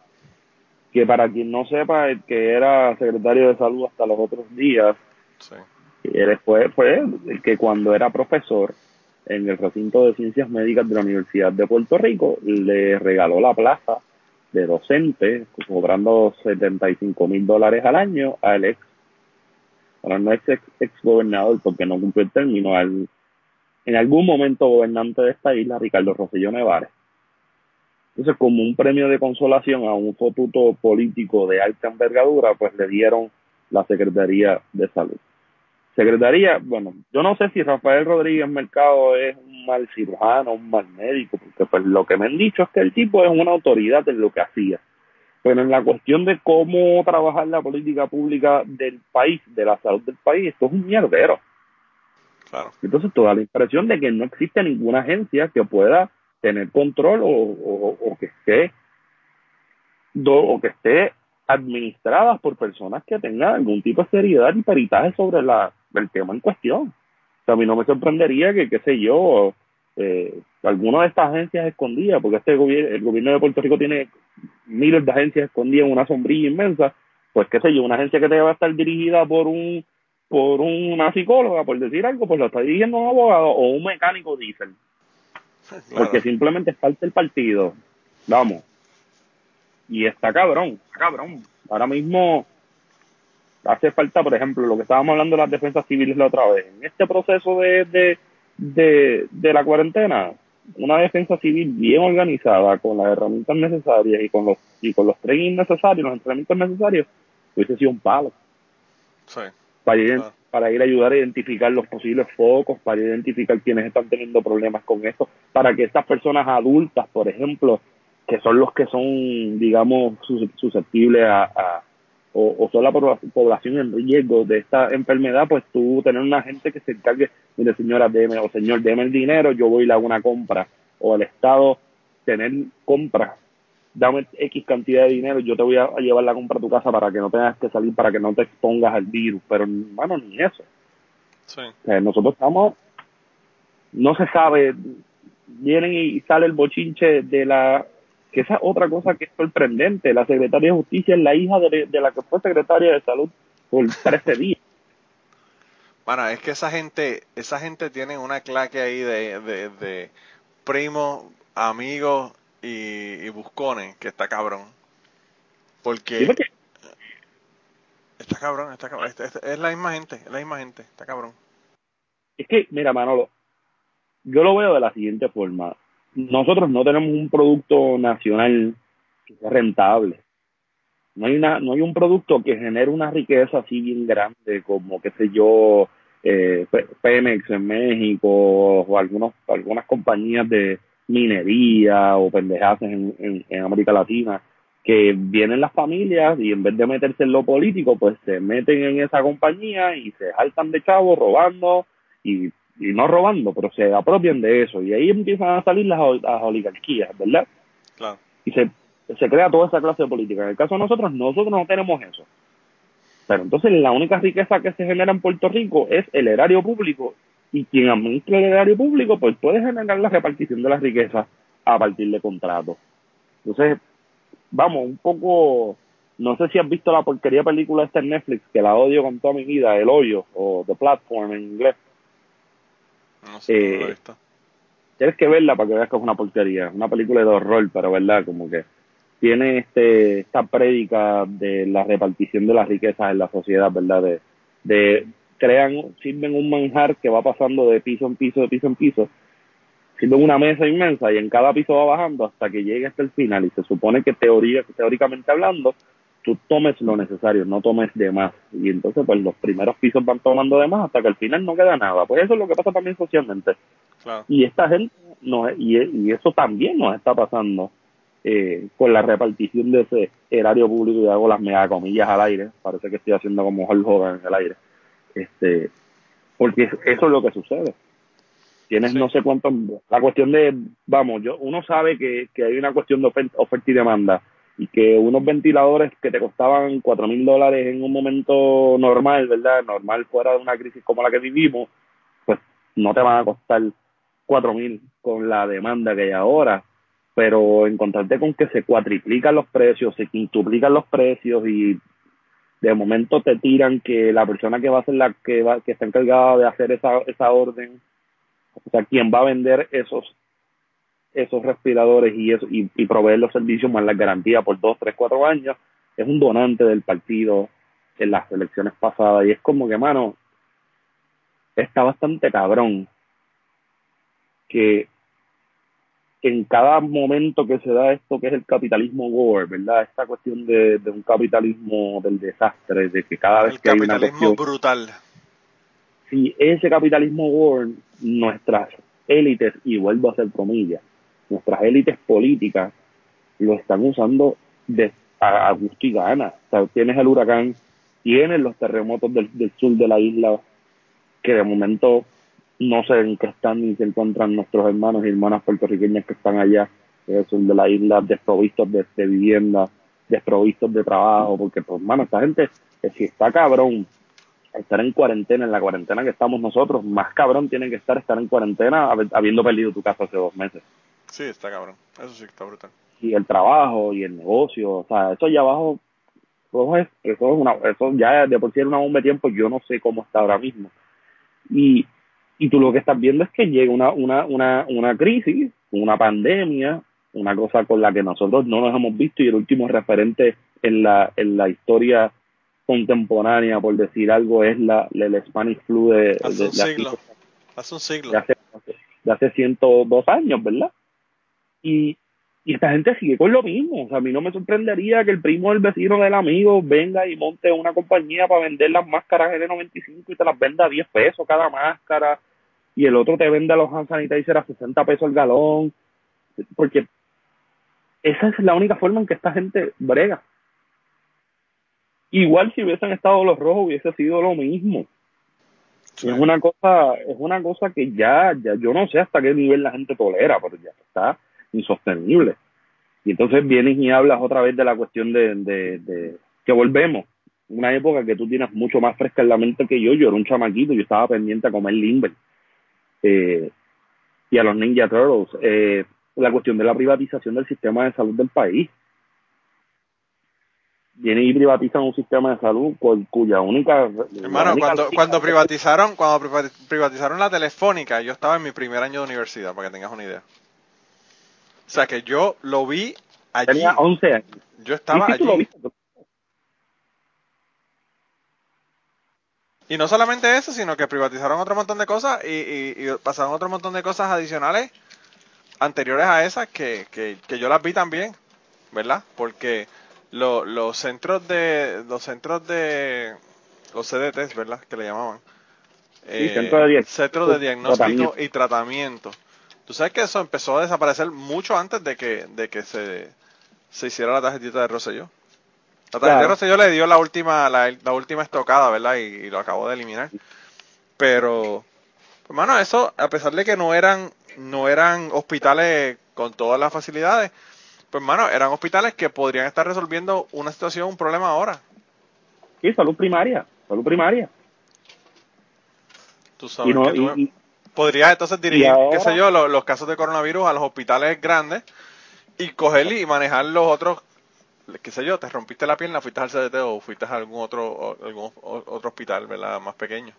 S4: que para quien no sepa, el que era secretario de salud hasta los otros días,
S3: Sí.
S4: Y él fue, fue el que cuando era profesor en el recinto de ciencias médicas de la Universidad de Puerto Rico, le regaló la plaza de docente, cobrando 75 mil dólares al año al ex, ahora no es ex, ex gobernador porque no cumplió el término, al en algún momento gobernante de esta isla, Ricardo Rosselló Nevares. Entonces, como un premio de consolación a un fotuto político de alta envergadura, pues le dieron la Secretaría de Salud. Secretaría, bueno, yo no sé si Rafael Rodríguez Mercado es un mal cirujano, un mal médico, porque pues lo que me han dicho es que el tipo es una autoridad en lo que hacía. Pero en la cuestión de cómo trabajar la política pública del país, de la salud del país, esto es un mierdero.
S3: Claro.
S4: Entonces, toda la impresión de que no existe ninguna agencia que pueda tener control o, que esté do, o que esté administradas por personas que tengan algún tipo de seriedad y peritaje sobre la, el tema en cuestión. O sea, a mí no me sorprendería que, qué sé yo, eh, alguna de estas agencias escondidas, porque este gobierno, el gobierno de Puerto Rico tiene miles de agencias escondidas en una sombrilla inmensa, pues qué sé yo, una agencia que te va a estar dirigida por un por una psicóloga, por decir algo, pues lo está dirigiendo un abogado o un mecánico diésel. Porque simplemente es parte del partido. Vamos. Y está cabrón, está cabrón. Ahora mismo hace falta, por ejemplo, lo que estábamos hablando de las defensas civiles la otra vez. En este proceso de, de, de, de la cuarentena, una defensa civil bien organizada, con las herramientas necesarias y con los, y con los trainings necesarios, los entrenamientos necesarios, hubiese sido un palo.
S3: Sí.
S4: Para ir, para ir a ayudar a identificar los posibles focos, para identificar quienes están teniendo problemas con esto, para que estas personas adultas, por ejemplo, que son los que son, digamos, susceptibles a o, o la población en riesgo de esta enfermedad, pues tú tener una gente que se encargue, mire señora, deme, o señor, deme el dinero, yo voy y le hago una compra, o el Estado tener compra, dame X cantidad de dinero, yo te voy a llevar la compra a tu casa para que no tengas que salir, para que no te expongas al virus, pero hermano, ni eso.
S3: Sí.
S4: nosotros estamos, no se sabe, vienen y sale el bochinche de la que esa otra cosa que es sorprendente, la secretaria de Justicia es la hija de, la que fue secretaria de Salud por 13 días.
S3: Bueno, es que esa gente, esa gente tiene una claque ahí de, de, de primos, amigos y, buscones, que está cabrón. Porque, está cabrón, está cabrón. Es, la misma gente, es la misma gente, está cabrón.
S4: Es que, mira, Manolo, yo lo veo de la siguiente forma nosotros no tenemos un producto nacional que sea rentable. No hay, una, no hay un producto que genere una riqueza así bien grande como, qué sé yo, eh, Pemex en México o algunos, algunas compañías de minería o pendejadas en, en, América Latina que vienen las familias y en vez de meterse en lo político, pues se meten en esa compañía y se saltan de chavos robando y y no robando, pero se apropian de eso y ahí empiezan a salir las, oligarquías, ¿verdad?
S3: Claro.
S4: Y se, se crea toda esa clase de política. En el caso de nosotros, nosotros no tenemos eso. Pero entonces la única riqueza que se genera en Puerto Rico es el erario público y quien administra el erario público pues puede generar la repartición de las riquezas a partir de contratos. Entonces, vamos, un poco, no sé si has visto la porquería película esta en Netflix, que la odio con toda mi vida, El Hoyo, o The Platform en inglés
S3: no sé, eh,
S4: Tienes que verla para que veas que es una porquería. Una película de horror, pero verdad, como que tiene este esta prédica de la repartición de las riquezas en la sociedad, ¿verdad? De, de crean, sirven un manjar que va pasando de piso en piso, de piso en piso, sirven una mesa inmensa y en cada piso va bajando hasta que llegue hasta el final y se supone que teoría, teóricamente hablando, tú tomes lo necesario, no tomes de más. Y entonces, pues los primeros pisos van tomando de más hasta que al final no queda nada. Pues eso es lo que pasa también socialmente. Y esta gente, no, y, y eso también nos está pasando eh, con la repartición de ese erario público, y hago las mega comillas al aire, parece que estoy haciendo como Hulk Hogan en el aire. Este, porque eso es lo que sucede. Tienes no sé cuánto, la cuestión de, vamos, yo uno sabe que, que hay una cuestión de oferta y demanda y que unos ventiladores que te costaban cuatro mil dólares en un momento normal, ¿verdad? Normal fuera de una crisis como la que vivimos, pues no te van a costar cuatro mil con la demanda que hay ahora, pero encontrarte con que se cuatriplican los precios, se quintuplican los precios y de momento te tiran que la persona que va a ser la que va que está encargada de hacer esa esa orden, o sea, quien va a vender esos esos respiradores y, eso, y, proveer los servicios más las garantías por dos, tres, cuatro años, es un donante del partido en las elecciones pasadas. Y es como que, mano, está bastante cabrón que en cada momento que se da esto que es el capitalismo war, ¿verdad? Esta cuestión de, un capitalismo del desastre, de que cada vez que hay una
S3: cuestión, brutal.
S4: Si ese capitalismo war, nuestras élites, y vuelvo a hacer comillas, nuestras élites políticas lo están usando de, a, gusto y gana. O sea, tienes el huracán, tienes los terremotos del, sur de la isla, que de momento no sé en qué están ni se encuentran nuestros hermanos y hermanas puertorriqueñas que están allá en el sur de la isla, desprovistos de, vivienda, desprovistos de trabajo, porque, pues, hermano, esta gente, que si está cabrón estar en cuarentena, en la cuarentena que estamos nosotros, más cabrón tiene que estar estar en cuarentena habiendo perdido tu casa hace dos meses.
S3: Sí, está cabrón. Eso sí está brutal.
S4: Y el trabajo y el negocio, o sea, eso allá abajo Rojo es, eso es una, eso ya de por sí era una bomba de tiempo, yo no sé cómo está ahora mismo. Y, y tú lo que estás viendo es que llega una, una, una, una crisis, una pandemia, una cosa con la que nosotros no nos hemos visto y el último referente en la, en la historia contemporánea, por decir algo, es la, el Spanish Flu de,
S3: Hace un
S4: de- de-
S3: siglo. Hace un siglo.
S4: de hace, de hace 102 años, ¿verdad? Y, y esta gente sigue con lo mismo. O sea, a mí no me sorprendería que el primo del vecino del amigo venga y monte una compañía para vender las máscaras N95 y te las venda a 10 pesos cada máscara y el otro te venda los hand sanitizer a 60 pesos el galón. Porque esa es la única forma en que esta gente brega. Igual si hubiesen estado los rojos hubiese sido lo mismo.
S3: Sí.
S4: Es una cosa, es una cosa que ya, ya, yo no sé hasta qué nivel la gente tolera, pero ya está insostenible. Y entonces vienes y hablas otra vez de la cuestión de, de, de que volvemos. Una época que tú tienes mucho más fresca en la mente que yo. Yo era un chamaquito, yo estaba pendiente a comer limber. Eh, y a los Ninja Turtles. Eh, la cuestión de la privatización del sistema de salud del país. Vienen y privatizan un sistema de salud cu- cuya única.
S3: Hermano,
S4: única
S3: cuando, cuando privatizaron, cuando priva- privatizaron la telefónica, yo estaba en mi primer año de universidad, para que tengas una idea. O sea que yo lo vi allí.
S4: Tenía 11 años.
S3: Yo estaba
S4: tú lo
S3: allí.
S4: viste.
S3: Y no solamente eso, sino que privatizaron otro montón de cosas y, y- y pasaron otro montón de cosas adicionales anteriores a esas que, que, que yo las vi también, ¿verdad? Porque lo- los centros de los centros de los CDTs, ¿verdad? Que le llamaban. Eh,
S4: centro de diag-
S3: centros de diagnóstico
S4: tratamiento.
S3: y tratamiento. Tú sabes que eso empezó a desaparecer mucho antes de que, de que se, se hiciera la tarjetita de Rosselló. De
S4: Claro.
S3: Rosselló le dio la última, la, la última estocada, ¿verdad? Y, y lo acabó de eliminar. Pero, hermano, eso, a pesar de que no eran, no eran hospitales con todas las facilidades, pues, hermano, eran hospitales que podrían estar resolviendo una situación, un problema ahora.
S4: Sí, salud primaria, salud primaria.
S3: Tú sabes
S4: Y no,
S3: que tú
S4: y-
S3: podrías entonces dirigir,
S4: ahora-
S3: qué sé yo, lo- los, casos de coronavirus a los hospitales grandes y coger y manejar los otros, qué sé yo, te rompiste la pierna, fuiste al CDT o fuiste a algún otro, algún otro hospital, ¿verdad? Más pequeño.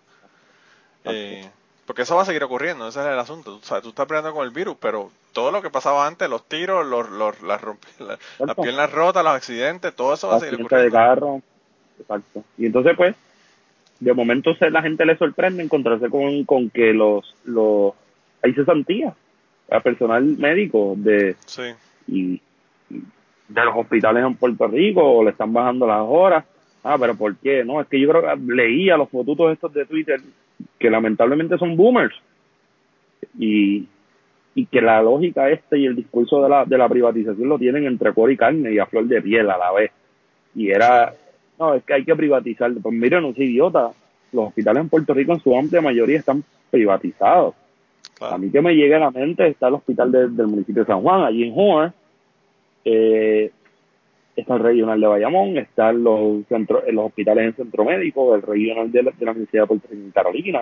S3: Eh, porque eso va a seguir ocurriendo, ese es el asunto. O sea, tú estás peleando con el virus, pero todo lo que pasaba antes, los tiros, los, los, las, la- las piernas rotas, los accidentes, todo eso va a seguir
S4: accidente de
S3: ocurriendo.
S4: carro. Exacto. Y entonces, pues, de momento se, la gente le sorprende encontrarse con, con que los, los, hay cesantías a personal médico de,
S3: Sí,
S4: y, y de los hospitales en Puerto Rico o le están bajando las horas. Ah, pero ¿por qué? No, es que yo creo que leía los fotutos estos de Twitter que lamentablemente son boomers y, y que la lógica este y el discurso de la, de la privatización lo tienen entre cuero y carne y a flor de piel a la vez. Y era, no, es que hay que privatizar. Pues miren, no es idiota. Los hospitales en Puerto Rico en su amplia mayoría están privatizados.
S3: claro.
S4: A mí que me llegue a la mente está el hospital de- del municipio de San Juan, allí en Homer, eh, está el regional de Bayamón, están los centros, los hospitales en centro médico, el regional de la, de la Universidad de Puerto Carolina,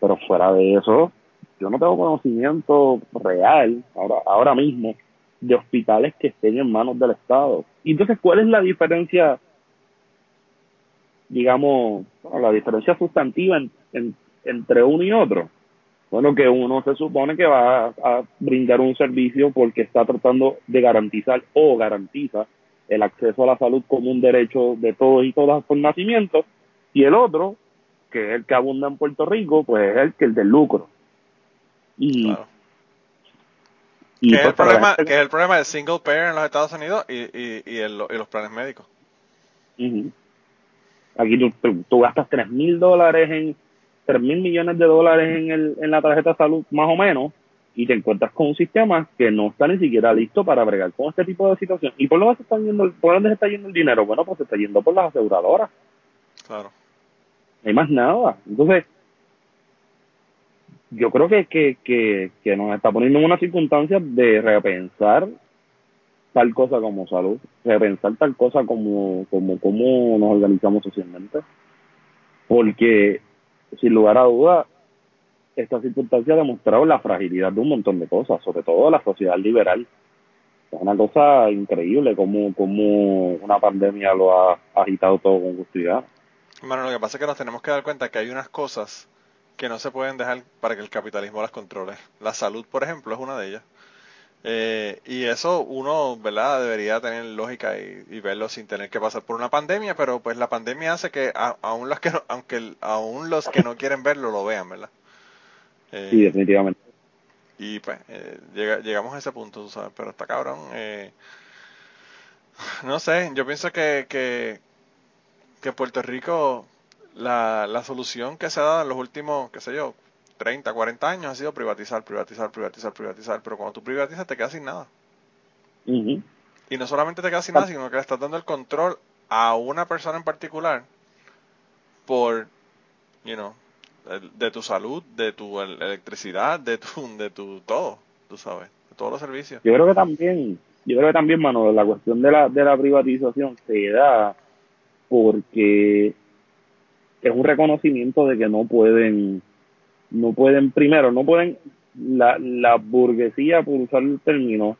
S4: pero fuera de eso, yo no tengo conocimiento real ahora, ahora mismo de hospitales que estén en manos del Estado. Y entonces, ¿cuál es la diferencia, digamos, la diferencia sustantiva en- entre uno y otro? Bueno, que uno se supone que va a, brindar un servicio porque está tratando de garantizar o garantiza el acceso a la salud como un derecho de todos y todas por nacimiento, y el otro, que es el que abunda en Puerto Rico, pues es el que el del lucro. Y,
S3: claro.
S4: y
S3: que, es
S4: pues
S3: el problema,
S4: gente-
S3: que es el problema del single payer en los Estados Unidos y, y, y, el- y los planes médicos.
S4: Ujú. Aquí tú, tú, tú gastas tres mil dólares en tres mil millones de dólares en, el, en la tarjeta de salud, más o menos, y te encuentras con un sistema que no está ni siquiera listo para bregar con este tipo de situación. ¿Y por dónde se está yendo, por dónde se está yendo el dinero? Bueno, pues se está yendo por las aseguradoras.
S3: Claro.
S4: No hay más nada. Entonces, yo creo que, que, que, que nos está poniendo en una circunstancia de repensar tal cosa como salud, repensar tal cosa como, como, como nos organizamos socialmente. Porque, sin lugar a duda, esta circunstancia ha demostrado la fragilidad de un montón de cosas, sobre todo la sociedad liberal. Es una cosa increíble como, como una pandemia lo ha agitado todo con justicia.
S3: Bueno, lo que pasa es que nos tenemos que dar cuenta que hay unas cosas que no se pueden dejar para que el capitalismo las controle. La salud, por ejemplo, es una de ellas. Eh, y eso uno, ¿verdad? Debería tener lógica y, verlo sin tener que pasar por una pandemia, pero pues la pandemia hace que aún los que no, aunque aún los que no quieren verlo lo vean, ¿verdad?
S4: Eh, sí, definitivamente.
S3: Y pues eh, llegamos a ese punto, sabes, pero está cabrón. no sé, yo pienso que, que, que Puerto Rico, la, la solución que se ha dado en los últimos, qué sé yo, 30, 40 años ha sido privatizar, privatizar, privatizar, privatizar, pero cuando tú privatizas te quedas sin nada. Y no solamente te quedas sin nada, sino que le estás dando el control a una persona en particular por, you know, de tu salud, de tu electricidad, de tu, de tu todo, tú sabes, de todos los servicios.
S4: Yo creo que también, yo creo que también, mano, la cuestión de la, de la privatización se da porque es un reconocimiento de que no pueden no pueden, primero, no pueden, la, la burguesía, por usar el término,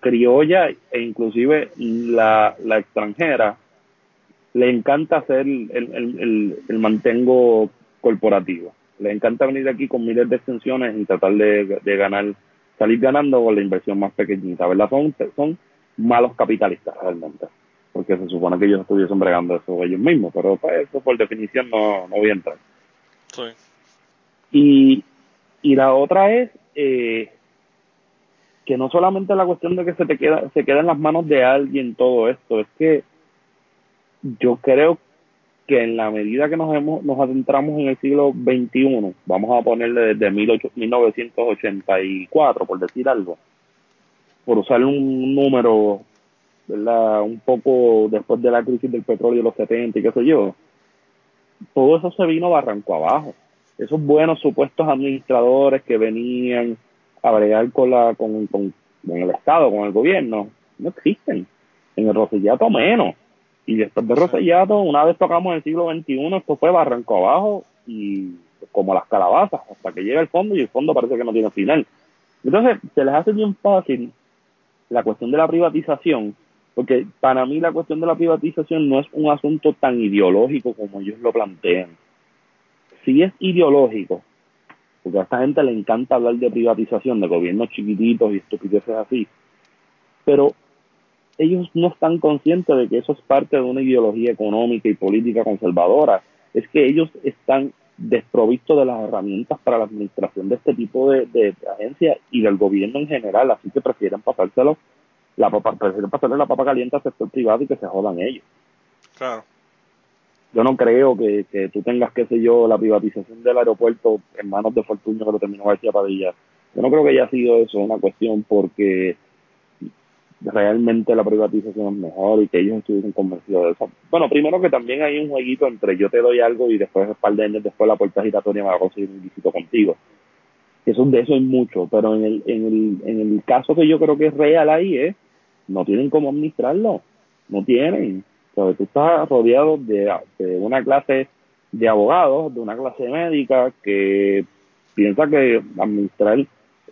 S4: criolla e inclusive la, la extranjera, le encanta hacer el, el, el, mantengo corporativo. Le encanta venir aquí con miles de extensiones y tratar de, de ganar, salir ganando con la inversión más pequeñita, ¿verdad? Son, son malos capitalistas realmente, porque se supone que ellos estuviesen bregando eso ellos mismos, pero pues, eso por definición no, no voy a entrar. Sí. Y, y la otra es eh, que no solamente la cuestión de que se te queda, se queda en las manos de alguien todo esto, es que yo creo que en la medida que nos hemos, nos adentramos en el siglo XXI, vamos a ponerle desde 1984, por decir algo, por usar un número, ¿verdad? Un poco después de la crisis del petróleo de los 70 y qué sé yo, todo eso se vino barranco abajo esos buenos supuestos administradores que venían a bregar con, la, con, con, el Estado, con el gobierno, no existen. En el Rosellato menos. Y después de Rosellato, una vez tocamos el siglo XXI, esto fue barranco abajo y como las calabazas, hasta que llega el fondo y el fondo parece que no tiene final. Entonces, se les hace bien fácil la cuestión de la privatización, porque para mí la cuestión de la privatización no es un asunto tan ideológico como ellos lo plantean si es ideológico, porque a esta gente le encanta hablar de privatización, de gobiernos chiquititos y estupideces así, pero ellos no están conscientes de que eso es parte de una ideología económica y política conservadora, es que ellos están desprovistos de las herramientas para la administración de este tipo de, de, agencias y del gobierno en general, así que prefieren pasárselo la papa, prefieren pasarle la papa caliente al sector privado y que se jodan ellos.
S3: Claro
S4: yo no creo que, que tú tengas, qué sé yo, la privatización del aeropuerto en manos de Fortunio que lo terminó García Padilla. Yo no creo que haya sido eso una cuestión porque realmente la privatización es mejor y que ellos estuviesen convencidos de eso. Bueno, primero que también hay un jueguito entre yo te doy algo y después un par de después la puerta giratoria me va a conseguir un visito contigo. Eso de eso hay mucho, pero en el, en el, en el caso que yo creo que es real ahí es, no tienen cómo administrarlo, no tienen tú estás rodeado de, una clase de abogados, de una clase médica que piensa que administrar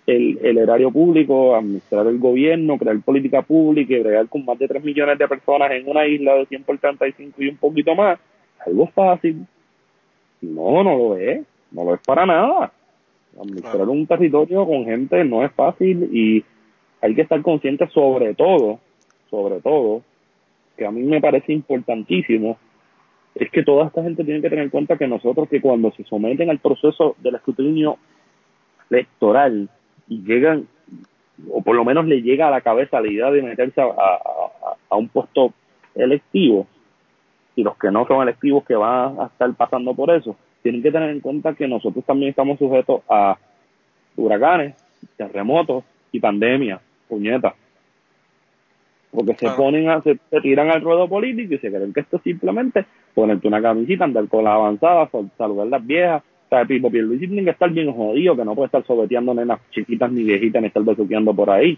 S4: el, el erario público, administrar el gobierno, crear política pública y bregar con más de 3 millones de personas en una isla de 100 por 35 y un poquito más, algo fácil. No, no lo es, no lo es para nada. Administrar un territorio con gente no es fácil y hay que estar consciente sobre todo, sobre todo, que a mí me parece importantísimo es que toda esta gente tiene que tener en cuenta que nosotros que cuando se someten al proceso del escrutinio electoral y llegan, o por lo menos le llega a la cabeza la idea de meterse a, un puesto electivo, y los que no son electivos que van a estar pasando por eso, tienen que tener en cuenta que nosotros también estamos sujetos a huracanes, terremotos y pandemias, puñetas porque se ponen a, se, tiran al ruedo político y se creen que esto es simplemente ponerte una camisita, andar con las avanzadas, saludar las viejas. O sea, Pipo Pierluisi tiene que estar bien jodido, que no puede estar sobeteando nenas chiquitas ni viejitas ni estar besuqueando por ahí.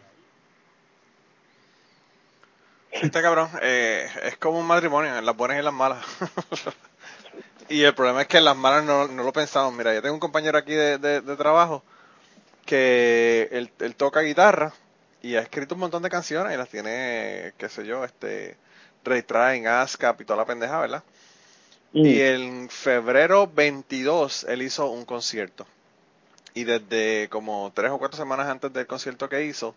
S3: Este cabrón eh, es como un matrimonio, en las buenas y las malas. y el problema es que en las malas no, no lo pensamos. Mira, yo tengo un compañero aquí de, de, trabajo que él, él toca guitarra y ha escrito un montón de canciones y las tiene, qué sé yo, este, en ASCAP y toda la pendeja, ¿verdad?
S4: Mm.
S3: Y en febrero 22 él hizo un concierto. Y desde como tres o cuatro semanas antes del concierto que hizo,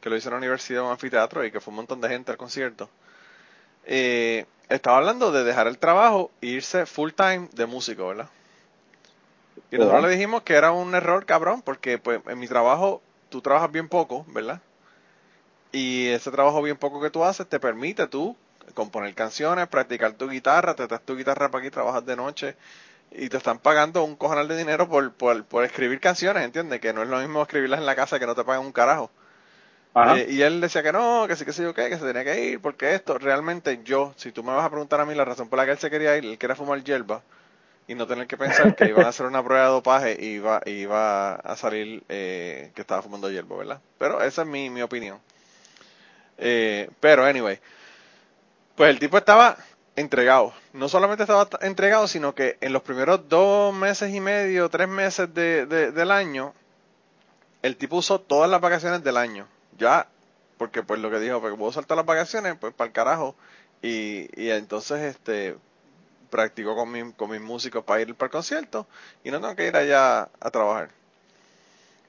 S3: que lo hizo en la universidad, en un anfiteatro y que fue un montón de gente al concierto, eh, estaba hablando de dejar el trabajo e irse full time de músico, ¿verdad? Y nosotros le dijimos que era un error, cabrón, porque pues en mi trabajo tú trabajas bien poco, ¿verdad? Y ese trabajo bien poco que tú haces te permite tú componer canciones, practicar tu guitarra, te das tu guitarra para aquí, trabajas de noche y te están pagando un cojonal de dinero por, por, por escribir canciones, ¿entiendes? Que no es lo mismo escribirlas en la casa que no te pagan un carajo. Eh, y él decía que no, que sí, que sí, yo qué, que se tenía que ir, porque esto, realmente yo, si tú me vas a preguntar a mí la razón por la que él se quería ir, él quería fumar hierba y no tener que pensar que iban a hacer una prueba de dopaje y iba, iba a salir eh, que estaba fumando hierba, ¿verdad? Pero esa es mi, mi opinión. Eh, pero, anyway, pues el tipo estaba entregado. No solamente estaba entregado, sino que en los primeros dos meses y medio, tres meses de, de- del año, el tipo usó todas las vacaciones del año. Ya, porque pues lo que dijo, porque puedo saltar las vacaciones, pues para el carajo. Y, y entonces este practicó con, mi- con mis músicos para ir para el concierto y no tengo que ir allá a trabajar.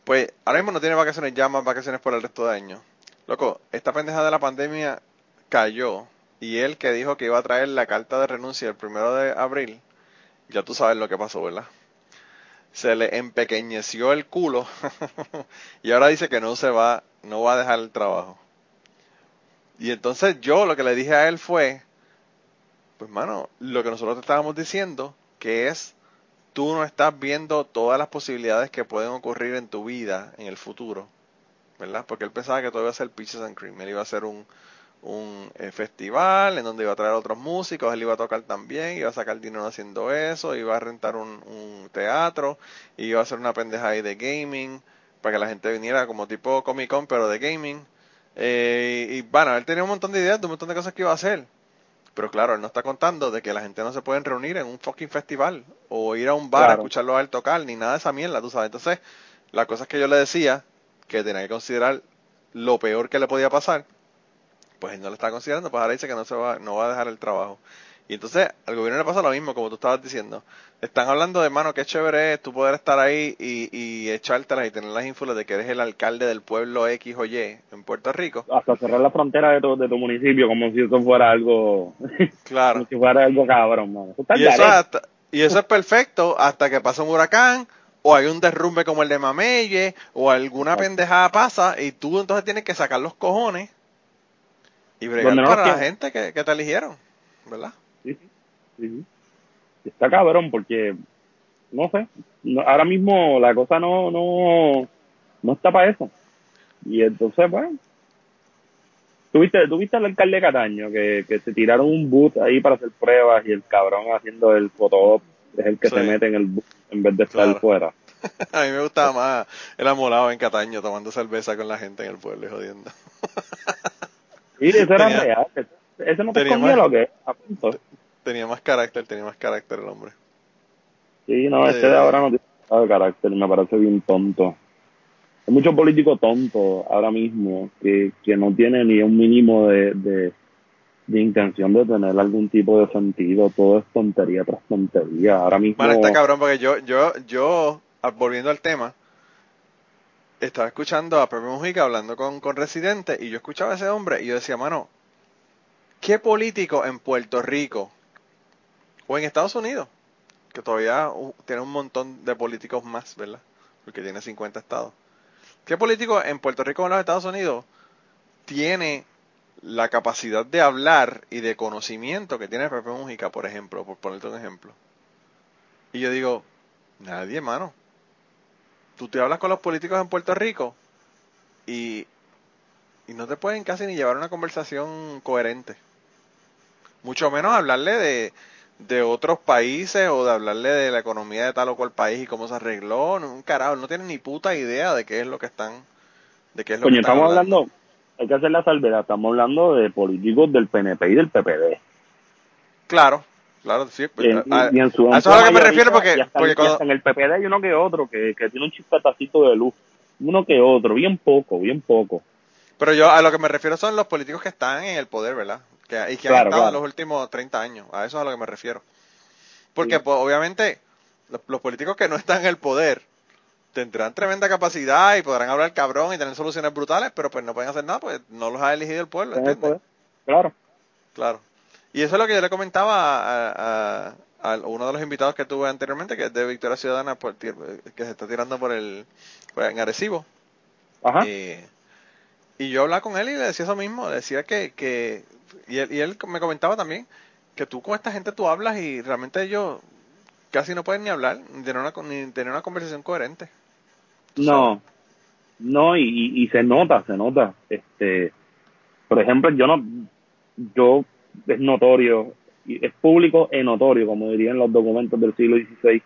S3: Pues ahora mismo no tiene vacaciones ya, más vacaciones por el resto de año. Loco, esta pendeja de la pandemia cayó y él que dijo que iba a traer la carta de renuncia el primero de abril, ya tú sabes lo que pasó, ¿verdad? Se le empequeñeció el culo y ahora dice que no se va, no va a dejar el trabajo. Y entonces yo lo que le dije a él fue, pues mano, lo que nosotros te estábamos diciendo, que es, tú no estás viendo todas las posibilidades que pueden ocurrir en tu vida en el futuro, ¿verdad? Porque él pensaba que todo iba a ser Peaches and Cream, él iba a hacer un, un eh, festival en donde iba a traer otros músicos, él iba a tocar también, iba a sacar dinero haciendo eso, iba a rentar un, un teatro, iba a hacer una pendeja ahí de gaming, para que la gente viniera como tipo Comic Con, pero de gaming. Eh, y bueno, él tenía un montón de ideas, de un montón de cosas que iba a hacer. Pero claro, él no está contando de que la gente no se pueden reunir en un fucking festival o ir a un bar a escucharlo a él tocar, ni nada de esa mierda, tú sabes. Entonces, la cosa es que yo le decía que tenía que considerar lo peor que le podía pasar, pues él no lo está considerando, pues ahora dice que no se va, no va a dejar el trabajo. Y entonces al gobierno le pasa lo mismo, como tú estabas diciendo. Están hablando de, mano, qué chévere es tú poder estar ahí y, y echártelas y tener las ínfulas de que eres el alcalde del pueblo X o Y en Puerto Rico.
S4: Hasta cerrar la frontera de tu, de tu municipio como si eso fuera algo,
S3: Claro.
S4: como si fuera algo cabrón, mano. Eso
S3: Y eso, hasta- y eso es perfecto hasta que pasa un huracán o hay un derrumbe como el de Mameye o alguna pendejada pasa y tú entonces tienes que sacar los cojones y bregar
S4: no
S3: para la gente que, que te eligieron, ¿verdad?
S4: Sí, sí. Está cabrón porque, no sé, no- ahora mismo la cosa no, no, no está para eso. Y entonces, bueno, tuviste, tuviste al alcalde de Cataño que, que se tiraron un boot ahí para hacer pruebas y el cabrón haciendo el photo es el que
S3: Sí.
S4: se mete en el boot en vez de estar
S3: Claro.
S4: fuera.
S3: A mí me gustaba más el amolado en Cataño tomando cerveza con la gente en el pueblo y jodiendo.
S4: Y eso era
S3: Tenía-
S4: real. Ese no te
S3: tenía
S4: escondía lo que a punto.
S3: Tenía más carácter, tenía más carácter el hombre.
S4: Sí, no, este de ahora no tiene carácter, me parece bien tonto. Hay muchos políticos tontos ahora mismo que, que no tienen ni un mínimo de, de, de intención de tener algún tipo de sentido. Todo es tontería tras tontería. Ahora mismo.
S3: Bueno, está cabrón porque yo, yo, yo, ah, volviendo al tema, estaba escuchando a Pepe Mujica hablando con, con Residente y yo escuchaba a ese hombre y yo decía, mano, ¿qué político en Puerto Rico o en Estados Unidos, que todavía tiene un montón de políticos más, ¿verdad? Porque tiene 50 estados. ¿Qué político en Puerto Rico o en los Estados Unidos tiene la capacidad de hablar y de conocimiento que tiene Pepe Mujica, por ejemplo, por ponerte un ejemplo? Y yo digo, nadie, mano. Tú te hablas con los políticos en Puerto Rico y, y no te pueden casi ni llevar una conversación coherente. Mucho menos hablarle de, de otros países o de hablarle de la economía de tal o cual país y cómo se arregló. No, un carajo, no tienen ni puta idea de qué es lo que están. De qué es lo
S4: Coño,
S3: que están
S4: estamos hablando, hay que hacer la salvedad, estamos hablando de políticos del PNP y del PPD.
S3: Claro, claro, sí.
S4: Y en,
S3: a-
S4: y en su
S3: a eso es a lo que me refiero porque,
S4: hasta,
S3: cuando,
S4: en el PPD hay uno que otro que, que tiene un chispatacito de luz. Uno que otro, bien poco, bien poco.
S3: Pero yo a lo que me refiero son los políticos que están en el poder, ¿verdad? Que, y que han estado en los últimos 30 años. A eso es a lo que me refiero. Porque pues, obviamente los, políticos que no están en el poder tendrán tremenda capacidad y podrán hablar cabrón y tener soluciones brutales, pero pues no pueden hacer nada, pues no los ha elegido el pueblo. ¿entiendes?
S4: Claro.
S3: Claro. Y eso es lo que yo le comentaba a, uno de los invitados que tuve anteriormente, que es de Victoria Ciudadana, que se está tirando por el en Arecibo.
S4: Ajá.
S3: Y, yo hablaba con él y le decía eso mismo, le decía que, que y, él, y él me comentaba también que tú con esta gente tú hablas y realmente ellos casi no pueden ni hablar, ni tener una, ni tener una conversación coherente.
S4: No, no, y, y, se nota, se nota. Este, por ejemplo, yo no, yo es notorio, es público e notorio, como dirían los documentos del siglo XVI,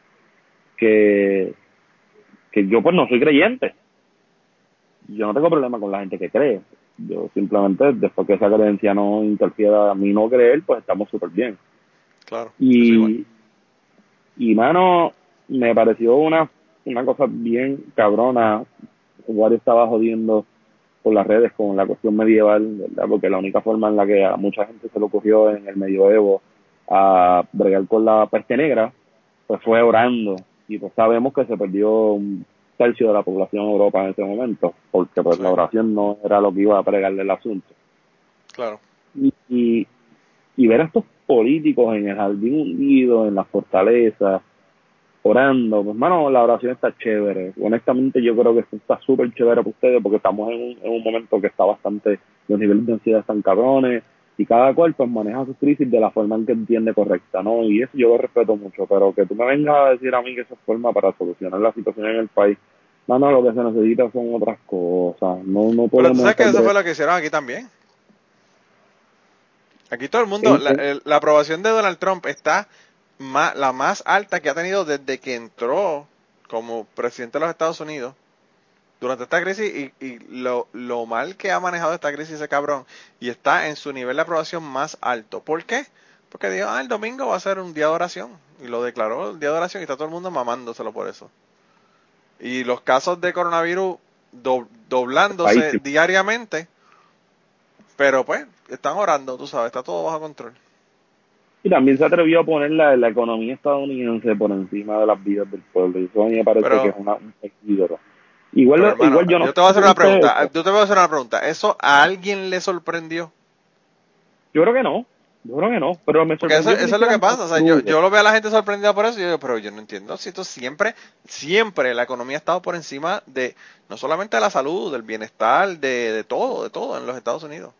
S4: que, que yo pues no soy creyente. Yo no tengo problema con la gente que cree. Yo simplemente, después que esa creencia no interfiera a mí no creer, pues estamos súper bien.
S3: Claro.
S4: Y, y mano, me pareció una, una cosa bien cabrona. Wario estaba jodiendo por las redes con la cuestión medieval, ¿verdad? Porque la única forma en la que a mucha gente se lo cogió en el medioevo a bregar con la peste negra, pues fue orando. Y pues sabemos que se perdió un tercio de la población de Europa en ese momento, porque pues la oración no era lo que iba a pregarle el asunto.
S3: Claro.
S4: Y, y, y ver a estos políticos en el jardín hundido, en las fortalezas, orando. Pues, mano, la oración está chévere. Honestamente, yo creo que esto está súper chévere para ustedes porque estamos en un, en un momento que está bastante, los niveles de ansiedad están cabrones y cada cual pues maneja sus crisis de la forma en que entiende correcta, ¿no? Y eso yo lo respeto mucho, pero que tú me vengas a decir a mí que esa es forma para solucionar la situación en el país, mano, lo que se necesita son otras cosas. No, no podemos.
S3: Pero tú sabes que eso fue lo que hicieron aquí también. Aquí todo el mundo, la, la aprobación de Donald Trump está la más alta que ha tenido desde que entró como presidente de los Estados Unidos durante esta crisis y, y lo, lo, mal que ha manejado esta crisis ese cabrón y está en su nivel de aprobación más alto. ¿Por qué? Porque dijo, ah, el domingo va a ser un día de oración y lo declaró el día de oración y está todo el mundo mamándoselo por eso. Y los casos de coronavirus doblándose diariamente, pero pues están orando, tú sabes, está todo bajo control.
S4: Y también se atrevió a poner la, la economía estadounidense por encima de las vidas del pueblo. Y eso a mí me parece que es una, un Igual, igual yo no.
S3: Yo te voy a hacer una pregunta. Yo te voy a hacer una pregunta. ¿Eso a alguien le sorprendió?
S4: Yo creo que no. Yo creo que no, pero me
S3: eso, eso, es lo que pasa. O sea, yo, yo, lo veo a la gente sorprendida por eso y yo digo, pero yo no entiendo. Si esto siempre, siempre la economía ha estado por encima de, no solamente de la salud, del bienestar, de, de todo, de todo en los Estados Unidos.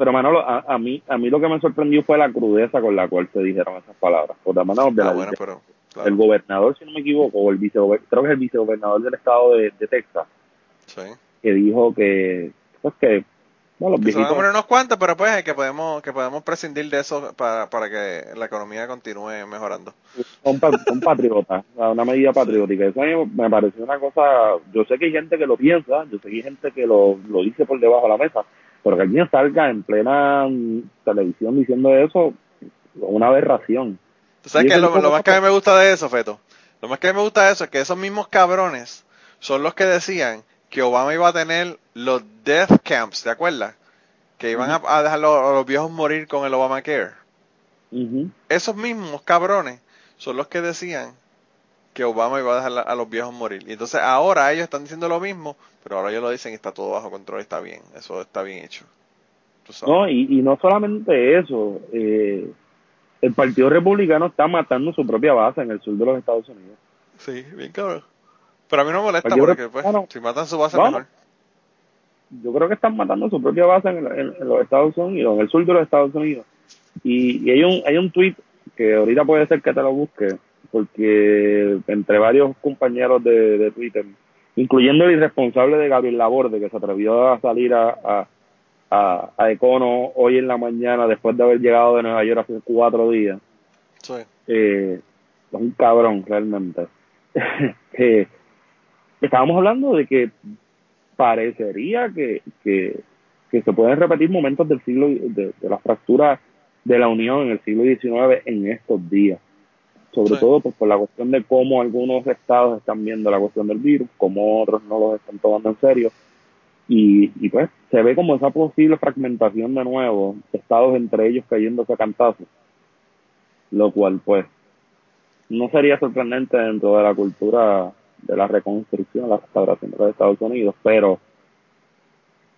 S4: Pero Manolo, a, a, mí a mí lo que me sorprendió fue la crudeza con la cual se dijeron esas palabras. Por la mano de
S3: ah, pero,
S4: El gobernador, si no me equivoco, o el vicegobernador, creo que es el vicegobernador del estado de, Texas,
S3: sí.
S4: que dijo que, pues que,
S3: bueno, los viejitos... unos cuantos, pero pues que podemos que podemos prescindir de eso para, para que la economía continúe mejorando.
S4: Son, son patriotas, una medida patriótica. Eso a mí me pareció una cosa, yo sé que hay gente que lo piensa, yo sé que hay gente que lo, lo dice por debajo de la mesa, pero que alguien salga en plena televisión diciendo eso, una aberración.
S3: ¿Tú sabes que lo, más que a mí me gusta de eso, Feto? Lo más que a mí me gusta de eso es que esos mismos cabrones son los que decían que Obama iba a tener los death camps, ¿te acuerdas? Que iban a, dejar a los viejos morir con el Obamacare. Esos mismos cabrones son los que decían que Obama iba a dejar a los viejos morir. Y entonces ahora ellos están diciendo lo mismo, pero ahora ellos lo dicen y está todo bajo control, está bien, eso está bien hecho.
S4: No, y, y no solamente eso, eh, el Partido Republicano está matando su propia base en el sur de los Estados Unidos.
S3: Sí, bien cabrón. Pero a mí no me molesta porque pues, si matan su base mejor.
S4: Yo creo que están matando su propia base en, en, los Estados Unidos, en el sur de los Estados Unidos. Y, y hay un hay un tweet que ahorita puede ser que te lo busque, porque entre varios compañeros de, de Twitter incluyendo el irresponsable de Gabriel Laborde, que se atrevió a salir a, a, a, Econo hoy en la mañana después de haber llegado de Nueva York hace cuatro días.
S3: Sí.
S4: Eh, es un cabrón, realmente. eh, estábamos hablando de que parecería que, que, que se pueden repetir momentos del siglo, de, de la fractura de la Unión en el siglo XIX en estos días sobre todo pues, por la cuestión de cómo algunos estados están viendo la cuestión del virus, cómo otros no los están tomando en serio. Y, y pues se ve como esa posible fragmentación de nuevo, estados entre ellos cayéndose a cantazos, lo cual pues no sería sorprendente dentro de la cultura de la reconstrucción, la restauración de los Estados Unidos, pero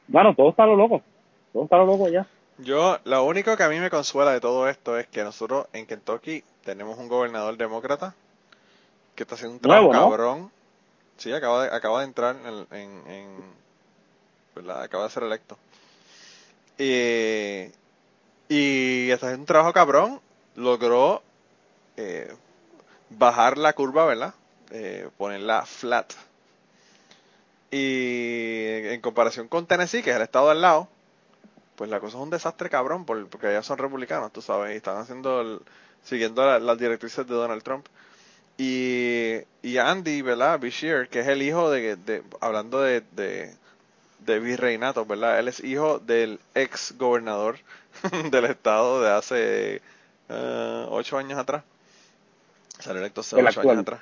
S4: bueno, todo está lo loco, todo está lo loco ya.
S3: Yo, lo único que a mí me consuela de todo esto es que nosotros en Kentucky tenemos un gobernador demócrata que está haciendo un trabajo
S4: Nuevo, ¿no?
S3: cabrón. Sí, acaba de, acaba de entrar en, en, en- ¿verdad? Acaba de ser electo. Y, y está haciendo un trabajo cabrón. Logró eh, bajar la curva, ¿verdad? Eh, ponerla flat. Y en comparación con Tennessee, que es el estado al lado, pues la cosa es un desastre cabrón, por- porque allá son republicanos, tú sabes, y están haciendo, el- siguiendo la- las directrices de Donald Trump. Y, y Andy, ¿verdad? Bashir, que es el hijo de, de- hablando de, de, de virreinato, ¿verdad? Él es hijo del ex gobernador del estado de hace eh, ocho años atrás. Salió electo hace
S4: El
S3: ocho
S4: actual.
S3: años atrás.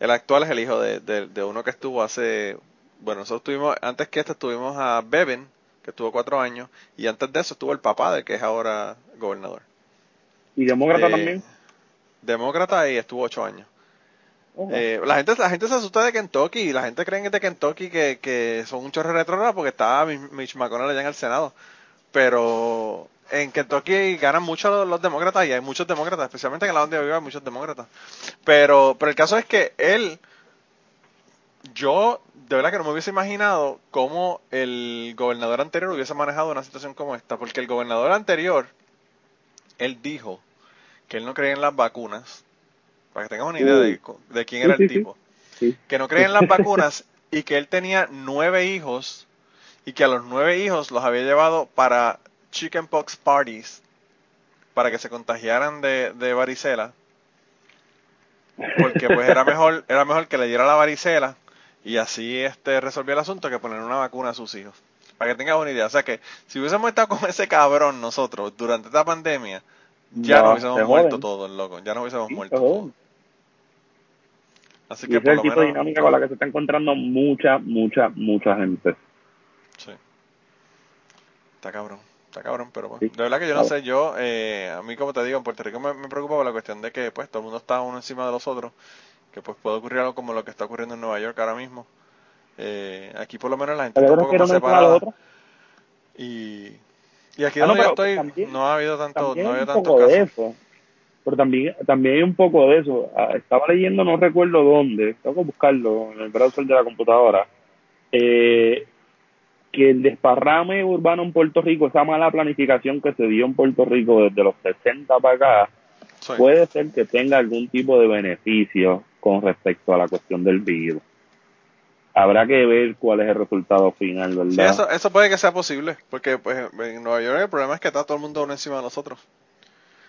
S3: El actual es el hijo de, de, de uno que estuvo hace, bueno, nosotros tuvimos, antes que este estuvimos a Bevin, que estuvo cuatro años, y antes de eso estuvo el papá del que es ahora gobernador.
S4: Y demócrata
S3: Eh,
S4: también.
S3: Demócrata y estuvo ocho años.
S4: Ojo.
S3: Eh, la gente la gente se asusta de Kentucky y la gente cree de Kentucky que, que son un chorro retrógrado porque está Mitch McConnell allá en el Senado. Pero en Kentucky ganan mucho los, los demócratas y hay muchos demócratas, especialmente en la donde yo vivo hay muchos demócratas. Pero, pero el caso es que él, yo de verdad que no me hubiese imaginado cómo el gobernador anterior hubiese manejado una situación como esta, porque el gobernador anterior, él dijo que él no creía en las vacunas, para que tengas una idea de, de quién era el tipo, que no creía en las vacunas y que él tenía nueve hijos y que a los nueve hijos los había llevado para chickenpox parties para que se contagiaran de, de varicela porque pues era mejor era mejor que le diera la varicela y así este resolvía el asunto que poner una vacuna a sus hijos para que tengas una idea. O sea que si hubiésemos estado con ese cabrón nosotros durante esta pandemia ya
S4: No,
S3: nos hubiésemos
S4: se
S3: muerto todos loco. Ya nos hubiésemos
S4: Sí,
S3: muerto todos. Así
S4: Y
S3: que
S4: ese
S3: por lo
S4: tipo de
S3: menos
S4: dinámica con la que se está encontrando mucha, mucha, mucha gente.
S3: Sí. Está cabrón, está cabrón, pero pues,
S4: Sí,
S3: de verdad que yo no sé, yo, eh, a mí como te digo, en Puerto Rico me, me preocupa por la cuestión de que pues todo el mundo está uno encima de los otros, que pues puede ocurrir algo como lo que está ocurriendo en Nueva York ahora mismo. Eh, aquí por lo menos la gente
S4: Pero
S3: está un
S4: yo
S3: poco
S4: prefiero
S3: más
S4: no ir con la
S3: separada
S4: otra.
S3: y, y aquí
S4: Ah, no,
S3: donde yo
S4: pero
S3: estoy
S4: también-
S3: no ha habido tanto, no ha habido
S4: de
S3: casos.
S4: eso. Pero también, también hay un poco de eso. Ah, Estaba leyendo, no recuerdo dónde, tengo que buscarlo en el browser de la computadora, eh, que el desparrame urbano en Puerto Rico, esa mala planificación que se dio en Puerto Rico desde los 60 para acá,
S3: Sí.
S4: puede ser que tenga algún tipo de beneficio con respecto a la cuestión del virus. Habrá que ver cuál es el resultado final, ¿verdad?
S3: Sí, eso, eso puede que sea posible, porque pues en Nueva York el problema es que está todo el mundo uno encima de nosotros.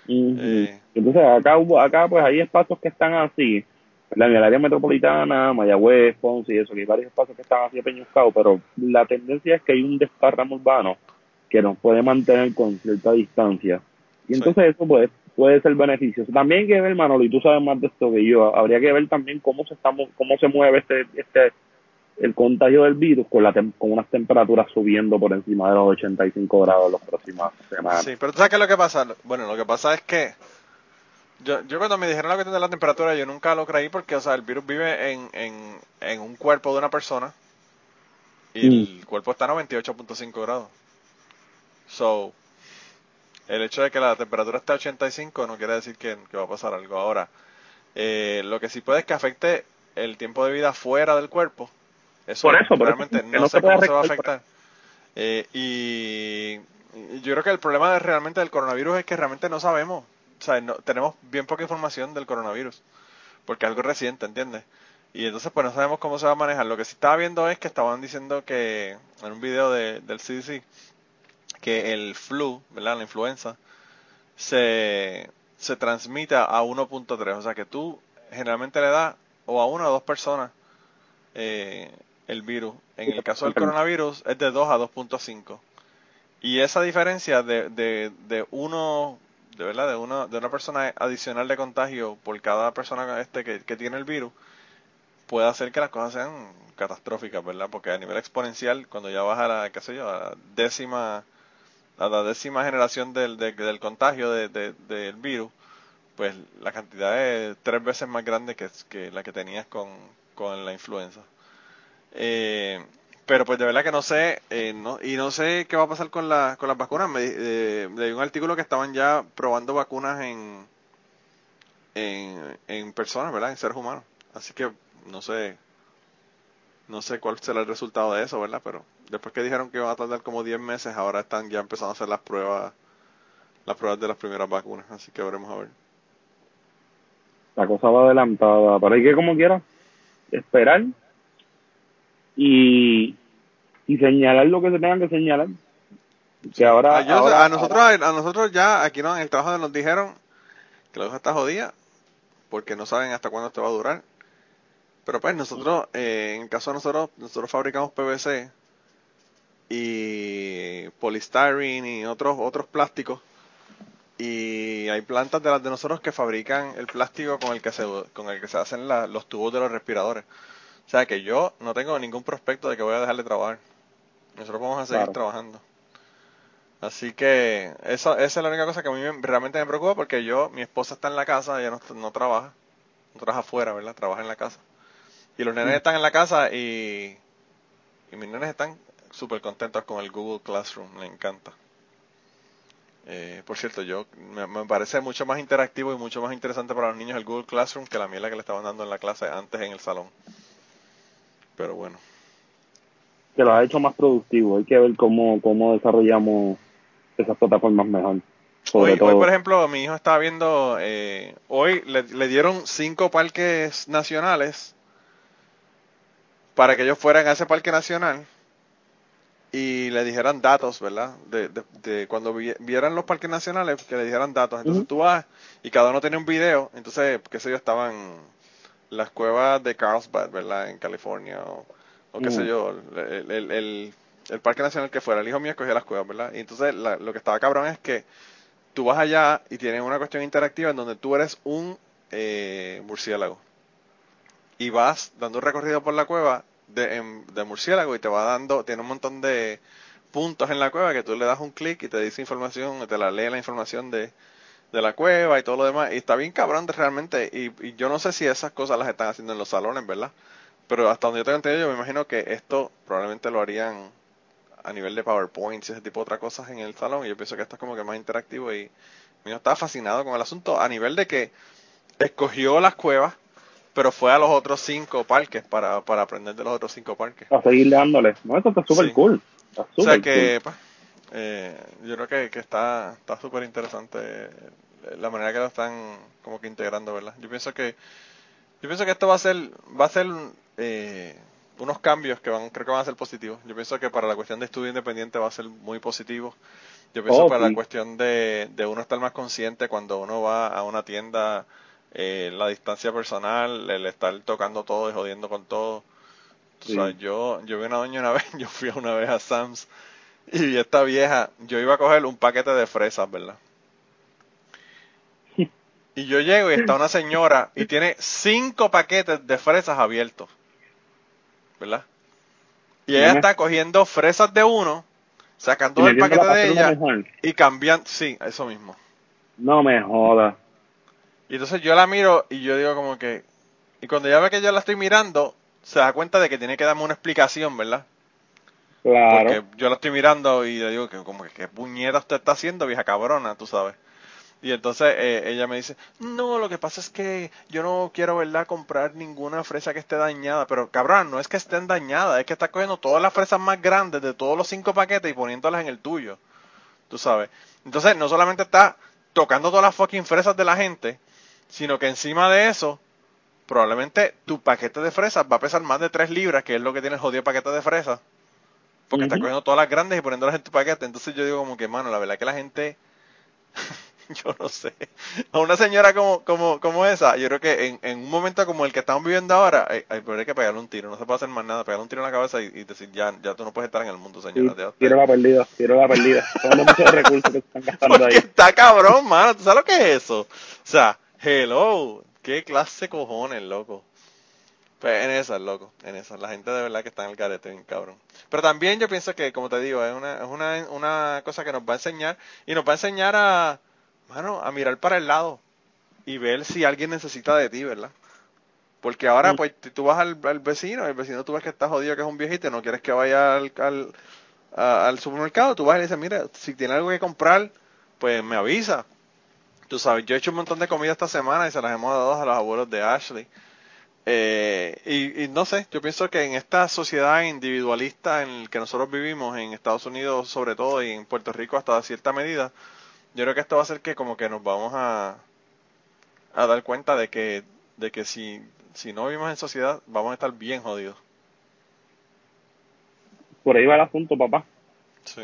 S3: Eh.
S4: Entonces acá hubo, acá pues hay espacios que están así, ¿verdad? en el área metropolitana, Mayagüez, Ponce y eso, que hay varios espacios que están así apeñuscados, pero la tendencia es que hay un desparramo urbano que nos puede mantener con cierta distancia. Y
S3: Sí.
S4: entonces eso puede, puede ser beneficioso. También hay que ver, Manolo, y tú sabes más de esto que yo, habría que ver también cómo se estamos, cómo se mueve este, este el contagio del virus con la tem- con unas temperaturas subiendo por encima de los 85 grados las próximas semanas.
S3: Sí, pero tú sabes qué es lo que pasa. Bueno, lo que pasa es que yo, yo cuando me dijeron la cuestión de la temperatura, yo nunca lo creí porque, o sea, el virus vive en, en, en un cuerpo de una persona y el cuerpo está a 98.5 grados. So, el hecho de que la temperatura esté a 85 no quiere decir que, que va a pasar algo ahora. Eh, lo que sí puede es que afecte el tiempo de vida fuera del cuerpo. Eso,
S4: Por eso, por eso,
S3: realmente no,
S4: no
S3: sé cómo se va a afectar. Eh, y, y yo creo que el problema de realmente del coronavirus es que realmente no sabemos. O sea, no, tenemos bien poca información del coronavirus. Porque es algo reciente, ¿entiendes? Y entonces pues no sabemos cómo se va a manejar. Lo que sí estaba viendo es que estaban diciendo que en un video de- del CDC que el flu, ¿verdad? La influenza se, se transmite a 1.3. O sea que tú generalmente le das o a una o dos personas eh, el virus. En el caso del coronavirus es de 2 a 2.5. Y esa diferencia de, de, de uno, de verdad, de una, de una persona adicional de contagio por cada persona este que, que tiene el virus, puede hacer que las cosas sean catastróficas, ¿verdad? Porque a nivel exponencial, cuando ya vas a la, qué sé yo, a la décima, a la décima generación del, del contagio de, del virus, pues la cantidad es tres veces más grande que, que la que tenías con, con la influenza. Eh, pero pues de verdad que no sé, eh, y no sé qué va a pasar con, la, con las vacunas. Me, eh, leí un artículo que estaban ya probando vacunas en, en, en personas, ¿verdad? En seres humanos. Así que no sé, no sé cuál será el resultado de eso, ¿verdad? Pero después que dijeron que iban a tardar como 10 meses, ahora están ya empezando a hacer las pruebas, las pruebas de las primeras vacunas. Así que veremos a ver.
S4: La cosa va adelantada, pero hay que como quiera esperar y, y señalar lo que se tengan que señalar. Que ahora,
S3: a nosotros a nosotros ya aquí no en el trabajo nos dijeron que la cosa está jodida porque no saben hasta cuándo esto va a durar pero pues nosotros, eh, en el caso de nosotros, nosotros fabricamos PVC y polystyrene y otros otros plásticos y hay plantas de las de nosotros que fabrican el plástico con el que se con el que se hacen los tubos de los respiradores. O sea que yo no tengo ningún prospecto de que voy a dejar de trabajar. Nosotros vamos a seguir trabajando. Así que eso, esa es la única cosa que a mí realmente me preocupa porque yo, mi esposa está en la casa, ella no, no trabaja, no trabaja afuera, ¿verdad? Trabaja en la casa. Y los nenes están en la casa y, y mis nenes están súper contentos con el Google Classroom, me encanta. Eh, por cierto, yo me, parece mucho más interactivo y mucho más interesante para los niños el Google Classroom que la miela que le estaban dando en la clase antes en el salón. Pero bueno.
S4: Que lo ha hecho más productivo. Hay que ver cómo, cómo desarrollamos esas plataformas mejor.
S3: Hoy, hoy, por ejemplo, mi hijo estaba viendo, eh, hoy le, le, dieron cinco parques nacionales para que ellos fueran a ese parque nacional y le dijeran datos, ¿verdad? De, de, cuando vieran los parques nacionales, que le dijeran datos. Entonces tú vas y cada uno tiene un video. Entonces, qué sé yo, estaban las cuevas de Carlsbad, ¿verdad? En California o, qué sé yo, el, el, el, parque nacional que fuera. El hijo mío escogía las cuevas, ¿verdad? Y entonces lo que estaba cabrón es que tú vas allá y tienes una cuestión interactiva en donde tú eres un eh, murciélago y vas dando un recorrido por la cueva de, de murciélago y te va dando, tiene un montón de puntos en la cueva que tú le das un clic y te dice información, te la lee la información de, de la cueva y todo lo demás. Y está bien cabrón realmente. Y, yo no sé si esas cosas las están haciendo en los salones, ¿verdad? Pero hasta donde yo tengo entendido, yo me imagino que esto probablemente lo harían a nivel de PowerPoint y ese tipo de otras cosas en el salón. Y yo pienso que esto es como que más interactivo. Y hijo estaba fascinado con el asunto a nivel de que escogió las cuevas pero fue a los otros cinco parques para, para aprender de los otros cinco parques.
S4: A seguirle dándole. No, esto está súper cool.
S3: o sea que, pues, eh, yo creo que, que está súper interesante eh, la manera que lo están como que integrando, ¿verdad? Yo pienso que yo pienso que esto va a ser va a ser eh, unos cambios que van creo que van a ser positivos. Yo pienso que para la cuestión de estudio independiente va a ser muy positivo. Yo pienso oh, para la cuestión de, de uno estar más consciente cuando uno va a una tienda eh, la distancia personal, el estar tocando todo y jodiendo con todo. O sea, yo, yo vi una doña una vez, yo fui una vez a Sam's y esta vieja, yo iba a coger un paquete de fresas, ¿verdad? Y yo llego y está una señora y tiene cinco paquetes de fresas abiertos, ¿verdad? Y ella está cogiendo fresas de uno, sacando el paquete de ella y cambiando, sí, eso mismo.
S4: No me jodas.
S3: Y entonces yo la miro y yo digo como que... Y cuando ella ve que yo la estoy mirando, se da cuenta de que tiene que darme una explicación, ¿verdad? Claro. Porque yo la estoy mirando y le digo que como que qué puñeta usted está haciendo, vieja cabrona, tú sabes. Y entonces eh, ella me dice, no, lo que pasa es que yo no quiero, ¿verdad?, comprar ninguna fresa que esté dañada. Pero cabrón, no es que estén dañadas, es que está cogiendo todas las fresas más grandes de todos los cinco paquetes y poniéndolas en el tuyo. Tú sabes. Entonces, no solamente está tocando todas las fucking fresas de la gente, sino que encima de eso, probablemente tu paquete de fresas va a pesar más de 3 libras, que es lo que tiene el jodido paquete de fresas. Porque está cogiendo todas las grandes y poniéndolas en tu paquete. Entonces yo digo como que, mano, la verdad que la gente, yo no sé, a una señora como, como, como esa, yo creo que en, en un momento como el que estamos viviendo ahora, hay, hay, que pegarle un tiro, no se puede hacer más nada, pegarle un tiro en la cabeza y, decir, ya, ya tú no puedes estar en el mundo, señora.
S4: tiro la perdida, tiro la perdida. Son muchos recursos que están gastando ahí.
S3: Está cabrón, mano, ¿tú sabes lo que es eso? O sea, Hello, qué clase cojones, loco. Pues en esas, loco, en esas. La gente de verdad que está en el carete, bien cabrón. Pero también yo pienso que, como te digo, es una, es una, una cosa que nos va a enseñar y nos va a enseñar a, mano, a mirar para el lado y ver si alguien necesita de ti, ¿verdad? Porque ahora,
S4: Mm.
S3: pues, tú vas al, al vecino, el vecino tú ves que está jodido, que es un viejito, no quieres que vaya al, al, a- al supermercado, tú vas y le dices, mira, si tiene algo que comprar, pues me avisa. Tú sabes, yo he hecho un montón de comida esta semana y se las hemos dado a los abuelos de Ashley. Eh, y, y no sé, yo pienso que en esta sociedad individualista en la que nosotros vivimos, en Estados Unidos sobre todo y en Puerto Rico hasta cierta medida, yo creo que esto va a hacer que como que nos vamos a, a dar cuenta de que, de que si, si no vivimos en sociedad vamos a estar bien jodidos.
S4: Por ahí va el asunto, papá.
S3: Sí.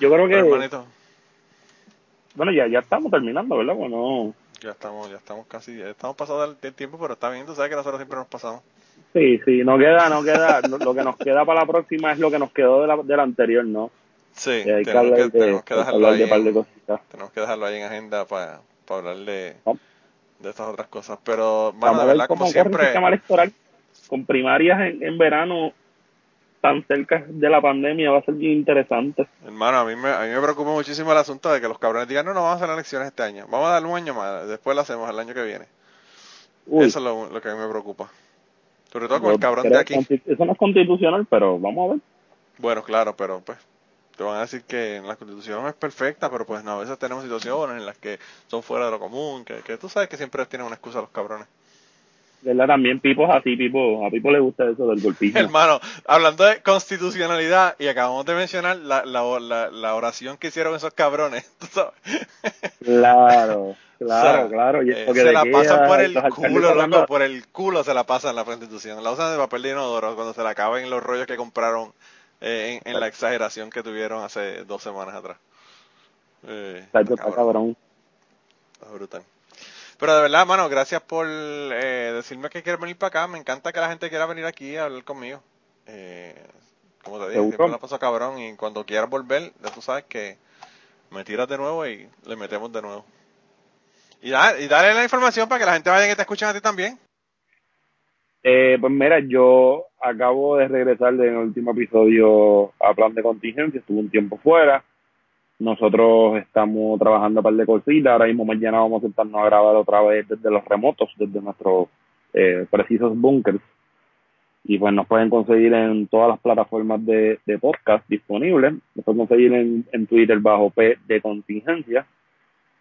S4: Yo creo que,
S3: Pero, hermanito,
S4: bueno, ya, ya estamos terminando, ¿verdad? Bueno,
S3: ya estamos, ya estamos casi, ya estamos pasados del, del tiempo, pero está bien, tú sabes que nosotros siempre nos pasamos.
S4: sí, sí, no queda, no queda, lo, que nos queda para la próxima es lo que nos quedó de la, de la anterior, ¿no?
S3: Sí,
S4: hay
S3: tenemos que,
S4: de,
S3: tenemos que dejarlo ahí
S4: de par de
S3: en- tenemos que dejarlo ahí en agenda para hablar de,
S4: Vamos.
S3: de estas otras cosas. Pero, bueno, de
S4: ver
S3: verdad, como
S4: el
S3: siempre,
S4: con primarias en, en verano tan cerca de la pandemia va a ser bien interesante.
S3: hermano, a mí, me, a mí me preocupa muchísimo el asunto de que los cabrones digan, no, no vamos a hacer elecciones este año, vamos a darle un año más, después lo hacemos el año que viene.
S4: Uy,
S3: Eso es lo, lo que a mí me preocupa. Sobre todo con
S4: yo
S3: el cabrón de aquí.
S4: Eso no es constitucional, pero vamos a ver.
S3: Bueno, claro, pero pues te van a decir que la constitución es perfecta, pero pues no, a veces tenemos situaciones en las que son fuera de lo común, que, que tú sabes que siempre tienen una excusa los cabrones.
S4: ¿Verdad? También Pipo así, Pipo, a Pipo le gusta eso del golpismo.
S3: Hermano, hablando de constitucionalidad, y acabamos de mencionar la, la, la, la oración que hicieron esos cabrones, tú sabes.
S4: Claro, claro,
S3: O sea,
S4: claro.
S3: Eh, se la pasan por el culo, loco, por el culo se la pasan la constitución. La usan de papel de inodoro cuando se la acaben los rollos que compraron eh, en, en la exageración que tuvieron hace dos semanas atrás. Eh, está cabrón. está brutal. Pero de verdad, mano, gracias por eh, decirme que quieres venir para acá. Me encanta que la gente quiera venir aquí a hablar conmigo. Eh, como te dije, siempre la paso cabrón y cuando quieras volver, ya tú sabes que me tiras de nuevo y le metemos de nuevo. Y, da, y dale la información para que la gente vaya que te escuchen a ti también.
S4: Eh, pues mira, yo acabo de regresar del último episodio a plan de contingencia, estuve un tiempo fuera. Nosotros estamos trabajando un par de cositas. Ahora mismo mañana vamos a sentarnos a grabar otra vez desde los remotos, desde nuestros eh, precisos bunkers. Y pues nos pueden conseguir en todas las plataformas de, podcast disponibles. Nos pueden conseguir en, en Twitter bajo P de contingencia.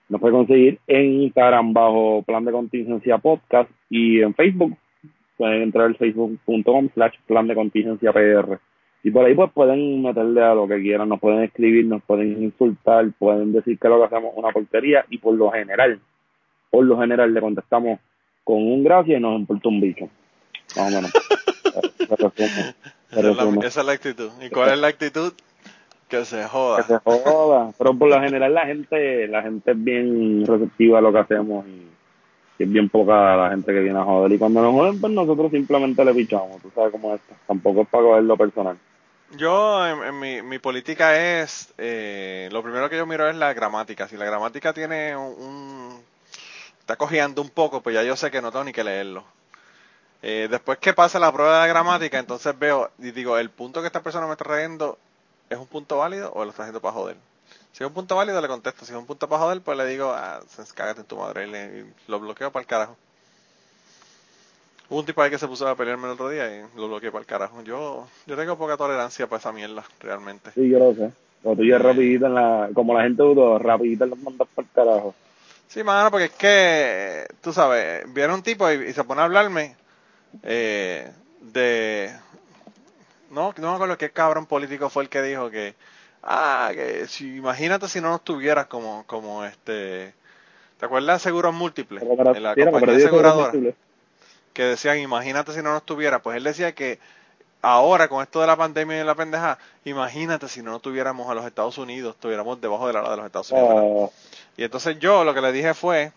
S4: Nos pueden conseguir en Instagram bajo plan de contingencia podcast y en Facebook pueden entrar al facebook.com slash plan de contingencia PR. Y por ahí pues pueden meterle a lo que quieran, nos pueden escribir, nos pueden insultar, pueden decir que lo que hacemos es una porquería y por lo general, por lo general le contestamos con un gracias y nos importa un bicho. Más o menos. Pero
S3: Esa es, la, esa es la actitud. ¿Y cuál es la actitud? Que se
S4: que
S3: joda.
S4: se joda. Pero por lo general la gente, la gente es bien receptiva a lo que hacemos y, y es bien poca la gente que viene a joder. Y cuando nos joden, pues nosotros simplemente le pichamos. Tú sabes cómo es. Tampoco es para cogerlo personal.
S3: Yo, en, mi, mi política es, eh, lo primero que yo miro es la gramática. Si la gramática tiene un, está cojeando un poco, pues ya yo sé que no tengo ni que leerlo. Eh, después que pasa la prueba de la gramática, entonces veo y digo, el punto que esta persona me está trayendo es un punto válido o lo está haciendo para joder. Si es un punto válido, le contesto. Si es un punto para joder, pues le digo, ah, cágate en tu madre y, le- y lo bloqueo para el carajo. Hubo un tipo ahí que se puso a pelearme el otro día y lo bloqueé para el carajo. Yo, yo tengo poca tolerancia para esa mierda, realmente.
S4: Sí, yo lo sé. Lo tuyo es rapidito en la, como la gente dudo, rapidito los mandas por el carajo.
S3: Sí, mano, porque es que, tú sabes, viene un tipo y, y se pone a hablarme eh, de... No, no me acuerdo qué cabrón político fue el que dijo que... Ah, que si, imagínate si no nos tuvieras como, como este... ¿Te acuerdas de Seguros Múltiples?
S4: Pero, pero,
S3: En la
S4: sí, pero
S3: compañía
S4: digo que es
S3: aseguradora.
S4: posible.
S3: Que decían, imagínate si no nos tuviera. Pues él decía que ahora con esto de la pandemia y la pendeja, imagínate si no nos tuviéramos a los Estados Unidos, estuviéramos debajo de la de los Estados Unidos.
S4: Ah,
S3: Y entonces yo lo que le dije fue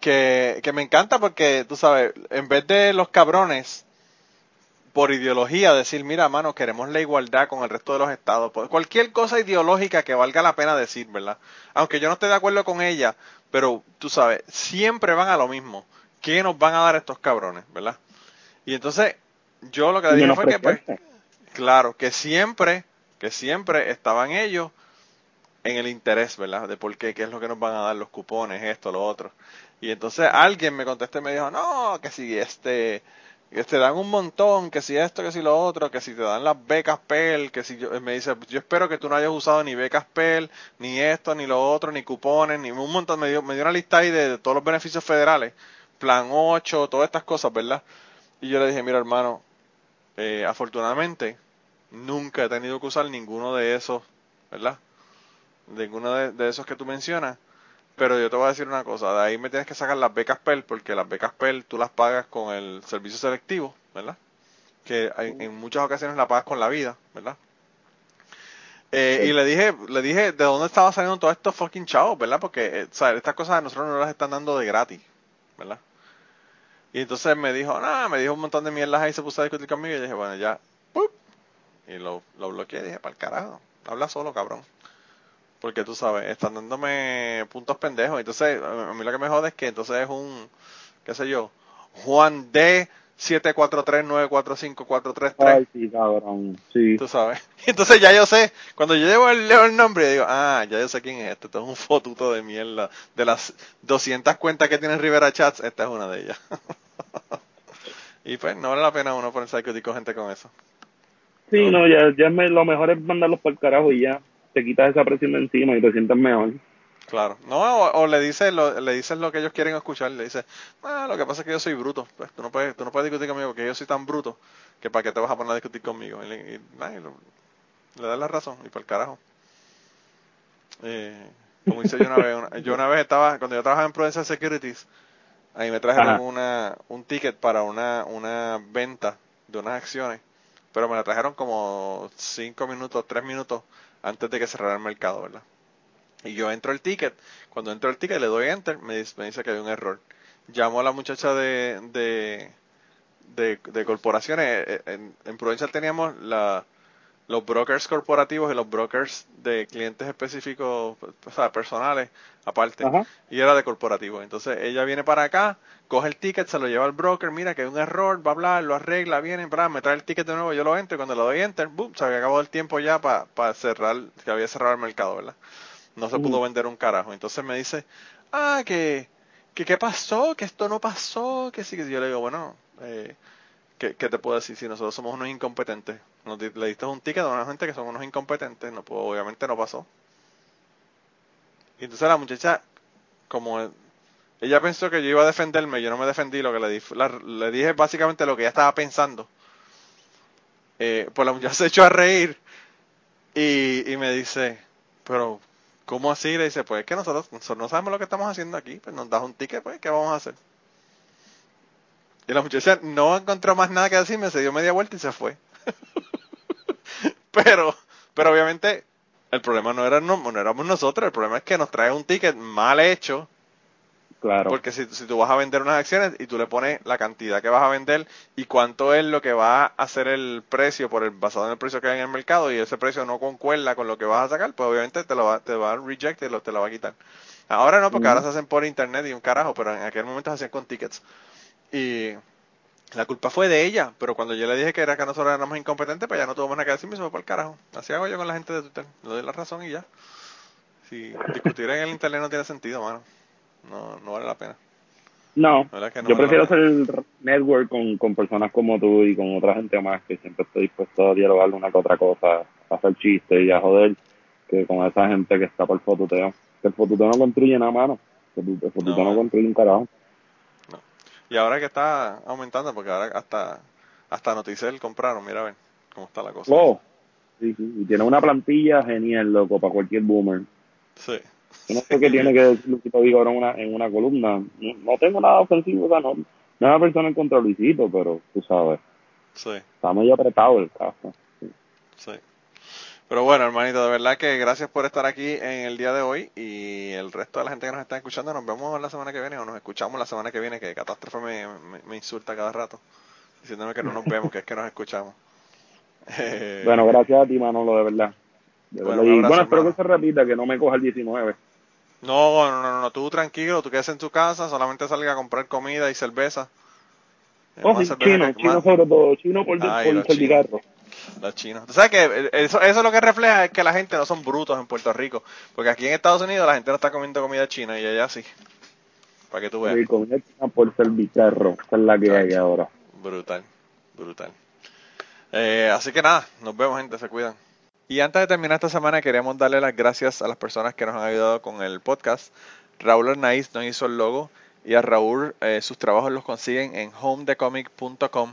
S3: que, que me encanta porque, tú sabes, en vez de los cabrones, por ideología, decir, mira, mano, queremos la igualdad con el resto de los estados, pues, cualquier cosa ideológica que valga la pena decir, ¿verdad? Aunque yo no esté de acuerdo con ella, pero tú sabes, siempre van a lo mismo. ¿Qué nos van a dar estos cabrones, verdad? Y entonces, yo lo que le dije fue que, pues, claro, que siempre, que siempre estaban ellos en el interés, ¿verdad? De por qué, qué es lo que nos van a dar los cupones, esto, lo otro. Y entonces alguien me contestó y me dijo, no, que si este, que te dan un montón, que si esto, que si lo otro, que si te dan las becas PEL, que si yo, me dice, yo espero que tú no hayas usado ni becas PEL, ni esto, ni lo otro, ni cupones, ni un montón, me dio, me dio una lista ahí de, todos los beneficios federales, plan 8, todas estas cosas, ¿verdad? Y yo le dije, mira hermano, eh, afortunadamente, nunca he tenido que usar ninguno de esos, ¿verdad? Ninguno de, de esos que tú mencionas. Pero yo te voy a decir una cosa, de ahí me tienes que sacar las becas PEL, porque las becas PEL tú las pagas con el servicio selectivo, ¿verdad? Que en muchas ocasiones la pagas con la vida, ¿verdad? Eh, y le dije, le dije de dónde estaba saliendo todos estos fucking chavos, ¿verdad? Porque, eh, estas cosas a nosotros no las están dando de gratis, ¿verdad? Y entonces me dijo, nada, me dijo un montón de mierdas ahí, se puso a discutir conmigo y dije, bueno, ya, ¡pup! y lo, lo bloqueé y dije, para el carajo, habla solo, cabrón. Porque tú sabes, están dándome puntos pendejos. Entonces, a mí lo que me jode es que entonces es un, qué sé yo, Juan D. 743-945-433.
S4: Ay, sí, cabrón. Sí.
S3: Tú sabes. Entonces ya yo sé, cuando yo llevo el, leo el nombre, digo, ah, ya yo sé quién es este. Esto es un fotuto de mierda. De las 200 cuentas que tiene Rivera Chats, esta es una de ellas. y pues no vale la pena uno ponerse a discutir con gente con eso.
S4: Sí, no, ya, ya me, lo mejor es mandarlos por el carajo y ya te quitas esa presión de encima y te sientes mejor.
S3: Claro, no, o, le dices lo, le dices lo que ellos quieren escuchar, le dices, ah, lo que pasa es que yo soy bruto, pues tú no puedes, tú no puedes discutir conmigo porque yo soy tan bruto que para qué te vas a poner a discutir conmigo. Y, le das la razón y por el carajo. Eh, como hice yo una vez, yo una vez estaba, cuando yo trabajaba en Prudential Securities, ahí me trajeron una, un ticket para una, una venta de unas acciones, pero me la trajeron como 5 minutos, 3 minutos antes de que cerrara el mercado, ¿verdad? Y yo entro el ticket, cuando entro el ticket le doy enter, me dice, me dice que hay un error. Llamo a la muchacha de, de, de, corporaciones, eh, eh, en, en Prudential teníamos la, los brokers corporativos y los brokers de clientes específicos, o sea, personales, aparte. Y era de corporativo. Entonces ella viene para acá, coge el ticket, se lo lleva al broker, mira que hay un error, va a hablar, lo arregla, viene, para me trae el ticket de nuevo, yo lo entro y cuando le doy enter, boom, se había acabado el tiempo ya para cerrar, que había cerrado el mercado, ¿verdad? No se pudo vender un carajo. Entonces me dice, ah, que, que qué pasó, que esto no pasó, que sí, que yo le digo, bueno, eh, ¿qué, te puedo decir si nosotros somos unos incompetentes? Le diste un ticket a una gente que son unos incompetentes, no puedo, obviamente no pasó. Y entonces la muchacha, como ella pensó que yo iba a defenderme, yo no me defendí, lo que le, di, le dije básicamente lo que ella estaba pensando. Eh, pues la muchacha se echó a reír y, y me dice, pero ¿cómo así? Le dice, pues es que nosotros, nosotros no sabemos lo que estamos haciendo aquí, pues nos das un ticket, pues, ¿qué vamos a hacer? Y la muchacha no encontró más nada que decirme, se dio media vuelta y se fue. pero, pero obviamente el problema no, era, no, no, éramos nosotros, el problema es que nos trae un ticket mal hecho.
S4: Claro.
S3: Porque si, si tú vas a vender unas acciones y tú le pones la cantidad que vas a vender y cuánto es lo que va a hacer el precio por el basado en el precio que hay en el mercado y ese precio no concuerda con lo que vas a sacar, pues obviamente te lo va, te va a reject y lo, te lo va a quitar. Ahora no, porque ahora se hacen por internet y un carajo, pero en aquel momento se hacían con tickets. Y la culpa fue de ella, pero cuando yo le dije que era que nosotros éramos incompetentes, pues ya no tuvo nada que decir, me fue por el carajo. Así hago yo con la gente de Twitter, le doy la razón y ya. Si discutir en el internet no tiene sentido, mano. No, no vale la pena.
S4: No, yo prefiero hacer network con, con personas como tú y con otra gente más que siempre estoy dispuesto a dialogar una que otra cosa, a hacer chistes y a joder, que con esa gente que está por fototeo. Que el fototeo no construye nada, mano. El fototeo no construye un carajo.
S3: Y ahora que está aumentando, porque ahora hasta hasta Noticel compraron, mira a ver cómo está la cosa.
S4: Oh, sí, sí, y tiene una plantilla genial, loco, para cualquier boomer.
S3: Sí.
S4: no sé qué tiene que decir digo en una, en una columna. No, tengo nada ofensivo, o sea, no, no es una persona en contra Luisito, pero tú sabes.
S3: Sí.
S4: Está muy apretado el caso.
S3: sí. Pero bueno, hermanito, de verdad que gracias por estar aquí en el día de hoy y el resto de la gente que nos está escuchando, nos vemos la semana que viene o nos escuchamos la semana que viene, que Catástrofe me, me, insulta cada rato, diciéndome que no nos vemos, que es que nos escuchamos.
S4: bueno, gracias a ti, Manolo, de verdad. bueno, y bueno, espero que se repita, que no me coja el 19.
S3: No, no, no, no, tú tranquilo, tú quedes en tu casa, solamente salga a comprar comida y cerveza.
S4: Oh, sí, chino, chino sobre todo, chino por,
S3: Ay,
S4: por
S3: los
S4: el cigarro.
S3: Los chinos. Tú sabes que eso, eso lo que refleja es que la gente no son brutos en Puerto Rico. Porque aquí en Estados Unidos la gente no está comiendo comida china y allá sí. Para que tú veas.
S4: Y comida china por ser bicarro, esa es la que hay ahora.
S3: Brutal, brutal. Eh, así que nada, nos vemos gente, se cuidan. Y antes de terminar esta semana queríamos darle las gracias a las personas que nos han ayudado con el podcast. Raúl Arnaiz nos hizo el logo y a Raúl eh, sus trabajos los consiguen en homedecomic.com.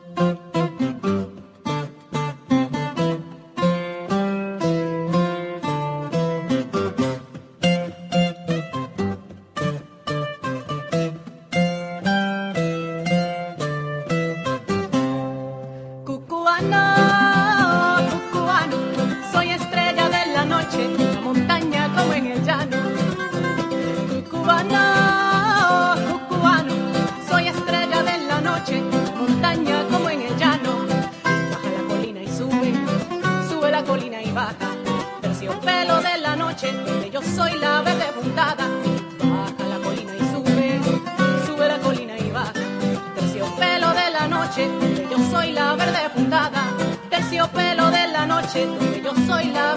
S5: Terciopelo de la noche, yo soy la